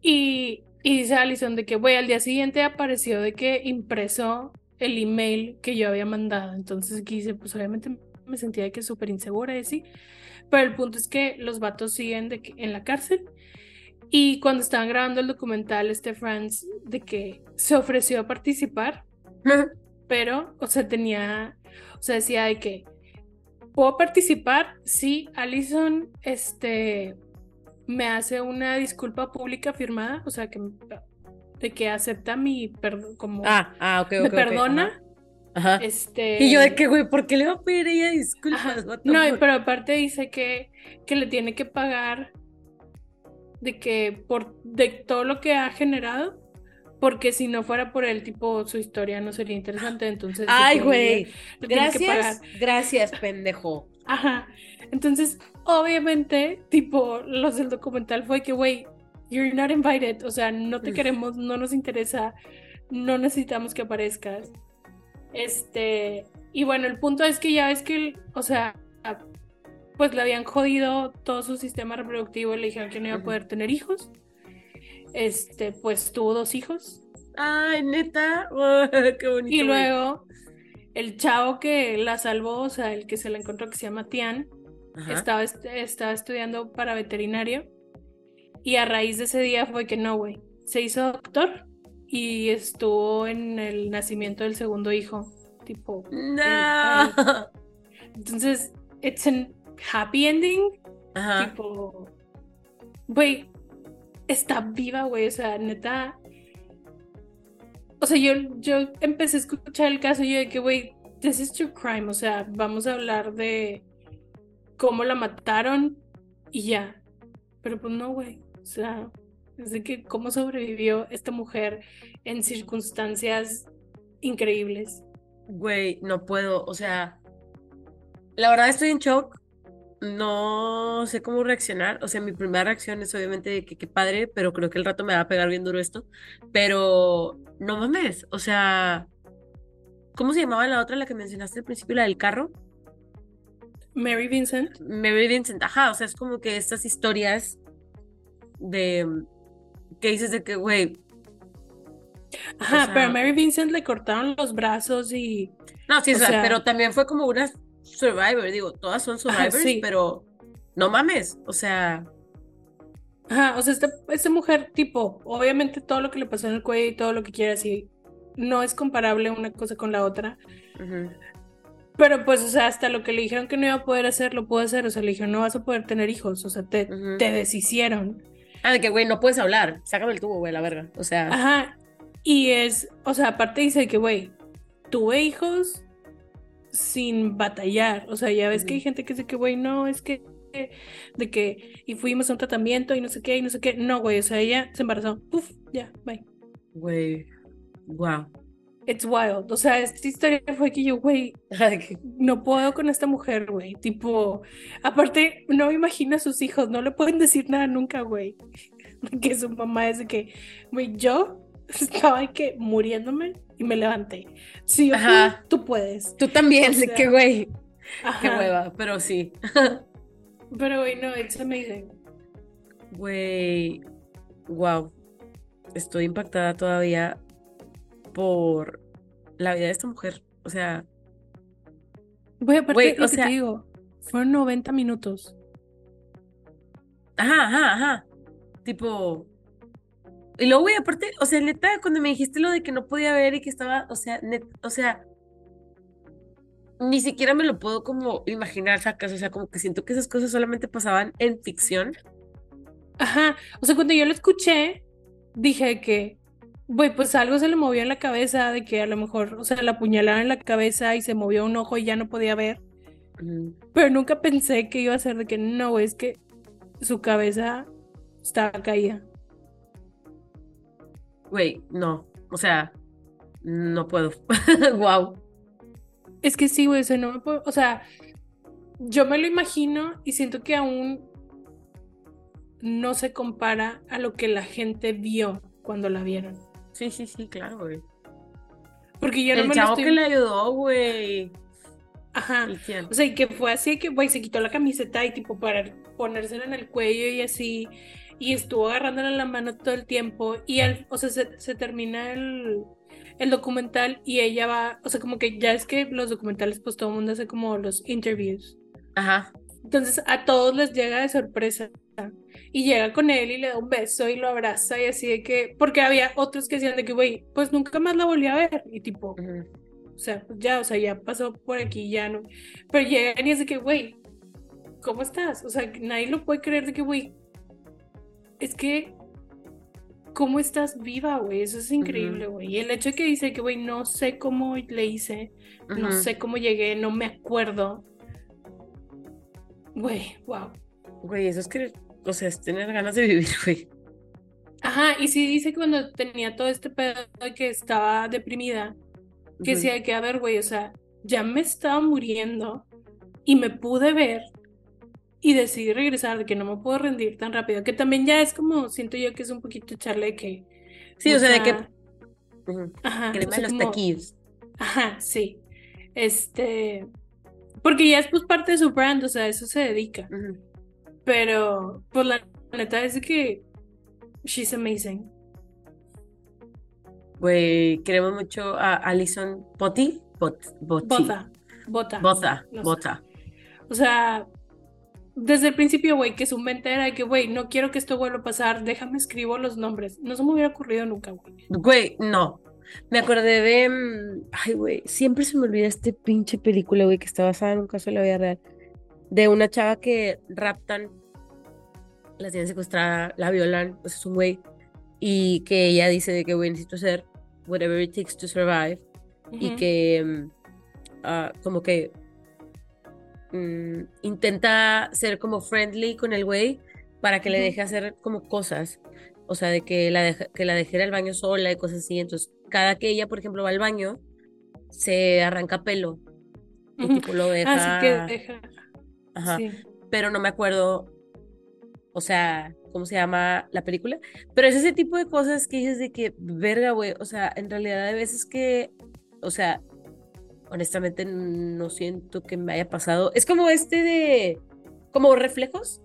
Y, y dice Alison de que, güey, al día siguiente apareció de que impreso el email que yo había mandado. Entonces quise, pues obviamente me sentía de que súper insegura y así. Pero el punto es que los vatos siguen de que, en la cárcel. Y cuando estaban grabando el documental, este Franz, de que se ofreció a participar, pero, o sea, tenía, o sea, decía de que puedo participar si Allison, este, me hace una disculpa pública firmada, o sea, que de que acepta mi perdón, como Ah, ah, ok, ok. me perdona. Ajá. Ajá. Este. Y yo de que, güey, ¿por qué le va a pedir ella disculpas? No, pero aparte dice que, que le tiene que pagar de que por de todo lo que ha generado, porque si no fuera por él, tipo, su historia no sería interesante. Entonces, Ay, güey. Gracias, gracias, pendejo. Ajá. Entonces, obviamente, tipo, los del documental fue que, güey, you're not invited. O sea, no te queremos, no nos interesa, no necesitamos que aparezcas. Este, y bueno, el punto es que ya ves que, o sea, pues le habían jodido todo su sistema reproductivo y le dijeron que no iba a poder tener hijos. Este, pues tuvo dos hijos. Ay, neta. qué bonito. Y luego, el chavo que la salvó, o sea, el que se la encontró que se llama Tian, Ajá. estaba, est- estaba estudiando para veterinario y a raíz de ese día fue que no, güey, se hizo doctor y estuvo en el nacimiento del segundo hijo, tipo. No. Entonces, it's an happy ending, Ajá. tipo, güey, está viva, güey, o sea, neta. O sea, yo, yo empecé a escuchar el caso y yo de que, güey, this is true crime, o sea, vamos a hablar de cómo la mataron y ya. Pero pues no, güey, o sea, es de que cómo sobrevivió esta mujer en circunstancias increíbles. Güey, no puedo. O sea, la verdad estoy en shock. No sé cómo reaccionar. O sea, mi primera reacción es obviamente de que qué padre, pero creo que el rato me va a pegar bien duro esto. Pero no mames. O sea, ¿cómo se llamaba la otra, la que mencionaste al principio, la del carro? Mary Vincent. Mary Vincent. Ajá, o sea, es como que estas historias de que dices de que, güey, Ajá, sea- pero a Mary Vincent le cortaron los brazos y No, sí, O sea, sea- pero también fue como una survivor, digo, todas son survivors, sí. pero no mames, o sea, Ajá, o sea, esta, esta mujer, tipo, obviamente todo lo que le pasó en el cuello y todo lo que quiera así, no es comparable una cosa con la otra. Pero pues, o sea, hasta lo que le dijeron que no iba a poder hacer, lo pudo hacer. O sea, le dijeron, no vas a poder tener hijos. O sea, te, te deshicieron. Ah, de que, güey, no puedes hablar, sácame el tubo, güey, la verga, o sea, Ajá. Y es, o sea, aparte dice que, güey, tuve hijos sin batallar. O sea, ya ves que hay gente que dice que, güey, no, es que, de que, y fuimos a un tratamiento y no sé qué, y no sé qué. No, güey, o sea, ella se embarazó. Uf, ya, bye. güey, wow. It's wild. O sea, esta historia fue que yo, güey, no puedo con esta mujer, güey. Tipo, aparte, no me imagino a sus hijos, no le pueden decir nada nunca, güey. Que su mamá es de que, güey, yo estaba que muriéndome y me levanté. Puedo, Ajá. tú puedes. Tú también, O sea, que, güey, qué hueva, pero sí. Pero, güey, no, it's amazing. Güey, wow. Estoy impactada todavía por la vida de esta mujer. O sea, Güey, aparte, Güey, lo o que sea- te digo, fueron 90 minutos. ajá, ajá, ajá. Tipo. Y luego, güey, aparte, o sea, neta, cuando me dijiste lo de que no podía ver y que estaba, o sea, net, o sea, ni siquiera me lo puedo como imaginar, sacas, o sea, como que siento que esas cosas solamente pasaban en ficción. Ajá, o sea, cuando yo lo escuché, dije que, güey, pues algo se le movió en la cabeza, de que a lo mejor, o sea, la apuñalaron en la cabeza y se movió un ojo y ya no podía ver, Mm, pero nunca pensé que iba a ser de que no, es que su cabeza estaba caída. Güey, no, o sea, no puedo. Wow. Es que sí, güey, o sea, no me puedo, o sea, yo me lo imagino y siento que aún no se compara a lo que la gente vio cuando la vieron. Sí, sí, sí, claro, güey. Porque yo no El me lo chavo estoy... que le ayudó, güey. Ajá. O sea, y que fue así que, güey, se quitó la camiseta y tipo para ponérsela en el cuello y así. Y estuvo agarrándole la mano todo el tiempo y él, o sea, se, se termina el, el documental y ella va, o sea, como que ya es que los documentales pues todo el mundo hace como los interviews. Ajá. Entonces a todos les llega de sorpresa y llega con él y le da un beso y lo abraza y así de que, porque había otros que decían de que, güey, pues nunca más la volví a ver y tipo, o sea, pues ya, o sea, ya pasó por aquí, ya no. Pero llegan y es de que, güey, ¿cómo estás? O sea, nadie lo puede creer de que, güey, es que, ¿cómo estás viva, güey? Eso es increíble, güey. Y el hecho de que dice que, güey, no sé cómo le hice, no sé cómo llegué, no me acuerdo. Güey, wow. Güey, eso es que, o sea, es tener ganas de vivir, güey. Ajá, y sí dice que cuando tenía todo este pedo de que estaba deprimida, que Ujú. decía que, a ver, güey, o sea, ya me estaba muriendo y me pude ver y decidí regresar, de que no me puedo rendir tan rápido, que también ya es como, siento yo que es un poquito echarle de que, Sí, o sea, de que. ajá, o sea, en los como- taquillos. Ajá, sí. Este, porque ya es pues parte de su brand, o sea, a eso se dedica. Pero, pues la neta es que she's amazing. Güey, queremos mucho a Alison Potty. Bot. Bota, bota. Bota, bota. O sea, desde el principio, güey, que su mente era de que, güey, no quiero que esto vuelva a pasar, déjame escribo los nombres. No se me hubiera ocurrido nunca, güey. Güey, no. Me acordé de. mm, Ay, güey, siempre se me olvida este pinche película, güey, que está basada en un caso de la vida real. De una chava que raptan, la tienen secuestrada, la violan, sea, es un güey. Y que ella dice de que, güey, necesito hacer whatever it takes to survive. y que ah, como que mm, intenta ser como friendly con el güey para que le deje hacer como cosas. O sea, de que la, deja- que la dejara al baño sola y cosas así. Entonces, cada que ella, por ejemplo, va al baño, se arranca pelo. Y Ujú. tipo lo deja. Así que deja. Ajá. Sí. Pero no me acuerdo, o sea, cómo se llama la película. Pero es ese tipo de cosas que dices de que, verga, güey. O sea, en realidad hay veces que, o sea, honestamente no siento que me haya pasado. Es como este de, como reflejos.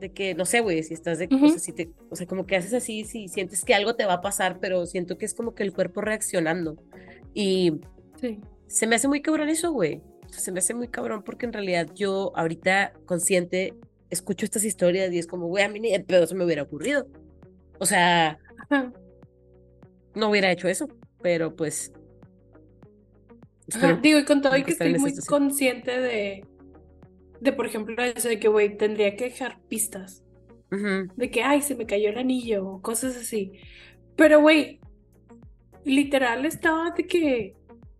De que, no sé, güey, si estás de, o Ujú. sea, si te, o sea, como que haces así, si sientes que algo te va a pasar, pero siento que es como que el cuerpo reaccionando. Y Sí. se me hace muy cabrón eso, güey. O sea, se me hace muy cabrón porque en realidad yo ahorita consciente escucho estas historias y es como, güey, a mí ni de pedo se me hubiera ocurrido. O sea, Ajá. no hubiera hecho eso, pero pues... Espero Digo, y con todo y que estoy muy situación. consciente de, de, por ejemplo, eso de que, güey, tendría que dejar pistas. De que, ay, se me cayó el anillo o cosas así. Pero, güey, literal estaba de que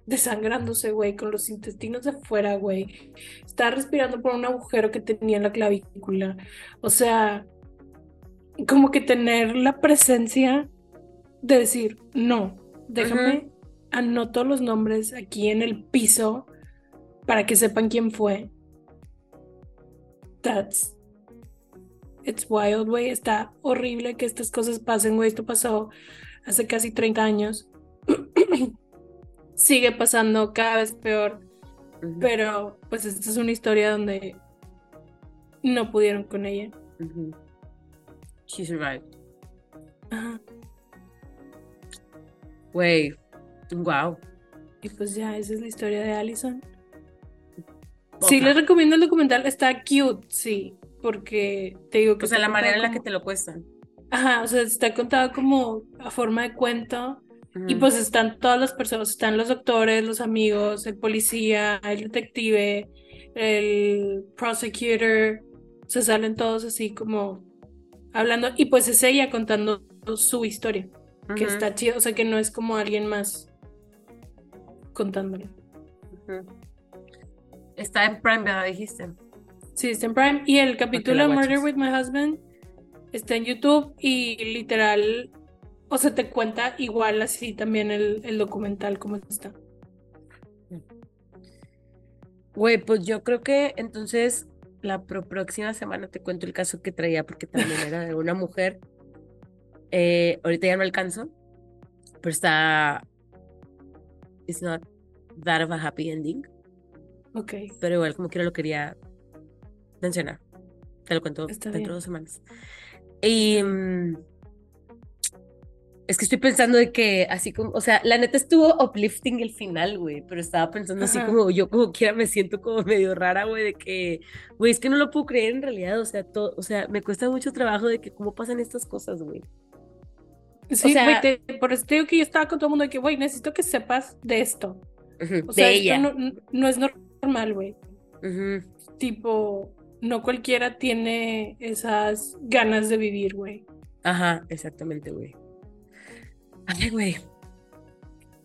desangrándose, güey, con los intestinos de afuera, güey. Estaba respirando por un agujero que tenía en la clavícula. O sea, como que tener la presencia de decir, no, déjame, anoto los nombres aquí en el piso para que sepan quién fue. That's It's wild, güey. Está horrible que estas cosas pasen, güey. Esto pasó hace casi 30 años. Sigue pasando cada vez peor. Pero, pues, esta es una historia donde no pudieron con ella. She survived. Ajá. Güey, wow. Y pues ya, esa es la historia de Allison. Sí, les recomiendo el documental. Está cute, sí. Porque te digo que O sea, la manera en la que te lo cuestan. Ajá, o sea, está contado como a forma de cuento. Y pues están todas las personas, están los doctores, los amigos, el policía, el detective, el prosecutor, se salen todos así como hablando y pues es ella contando su historia, que está chido, o sea que no es como alguien más contándolo. Está en Prime, ¿verdad? Dijiste. Sí, está en Prime y el capítulo de Murder with My Husband está en YouTube y literal, o sea, te cuenta igual así también el, el documental como está. Güey, pues yo creo que entonces la pro- próxima semana te cuento el caso que traía porque también era de una mujer. Eh, ahorita ya no alcanzo, pero está. It's not that of a happy ending, Ok, pero igual como quiera lo quería mencionar. Te lo cuento Está dentro bien. de dos semanas. Y mm, es que estoy pensando de que así como, o sea, la neta estuvo uplifting el final, güey, pero estaba pensando así Ajá. como yo como quiera me siento como medio rara, güey, de que, güey, es que no lo puedo creer en realidad, o sea, todo, o sea, me cuesta mucho trabajo de que cómo pasan estas cosas, güey. Sí, sea- te- por eso te digo que yo estaba con todo el mundo de que, güey, necesito que sepas de esto. O sea, de esto ella. no, no- no es normal, güey. Tipo, no cualquiera tiene esas ganas de vivir, güey. Ajá, exactamente, güey. Ay, güey.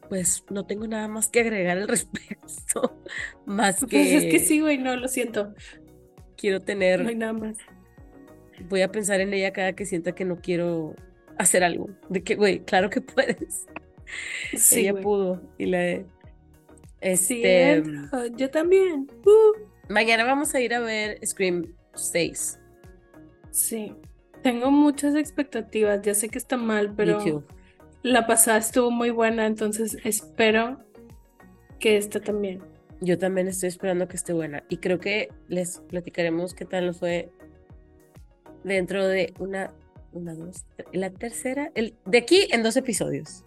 Pues no tengo nada más que agregar al respecto, más que Pues es que sí, güey, no, lo siento. quiero tener No hay nada más. voy a pensar en ella cada que sienta que no quiero hacer algo. De que, güey, claro que puedes. Sí, ella pudo. Y la Sí, este entra, yo también. Uh. mañana vamos a ir a ver Scream 6. Sí. Tengo muchas expectativas. Ya sé que está mal, pero la pasada estuvo muy buena, entonces espero que esta también. Yo también estoy esperando que esté buena. Y creo que les platicaremos qué tal nos fue dentro de una, una, dos, la tercera, el, de aquí en dos episodios.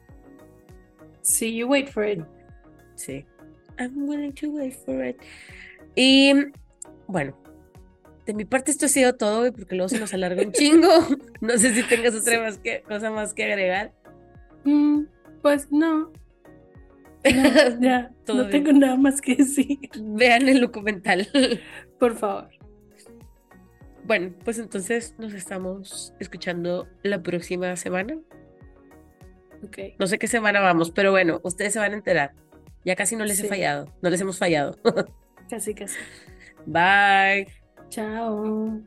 Sí, you wait for it. Sí. I'm willing to wait for it. Y bueno, de mi parte esto ha sido todo, porque luego se nos alarga un chingo. No sé si tengas otra Sí. más que, cosa más que agregar. Mm, pues no. No, ya, Todo no bien. tengo nada más que decir. Vean el documental. Por favor. Bueno, pues entonces nos estamos escuchando la próxima semana. Ok. No sé qué semana vamos, pero bueno, ustedes se van a enterar. Ya casi no les he fallado, no les hemos fallado. Casi, casi. Bye. Chao.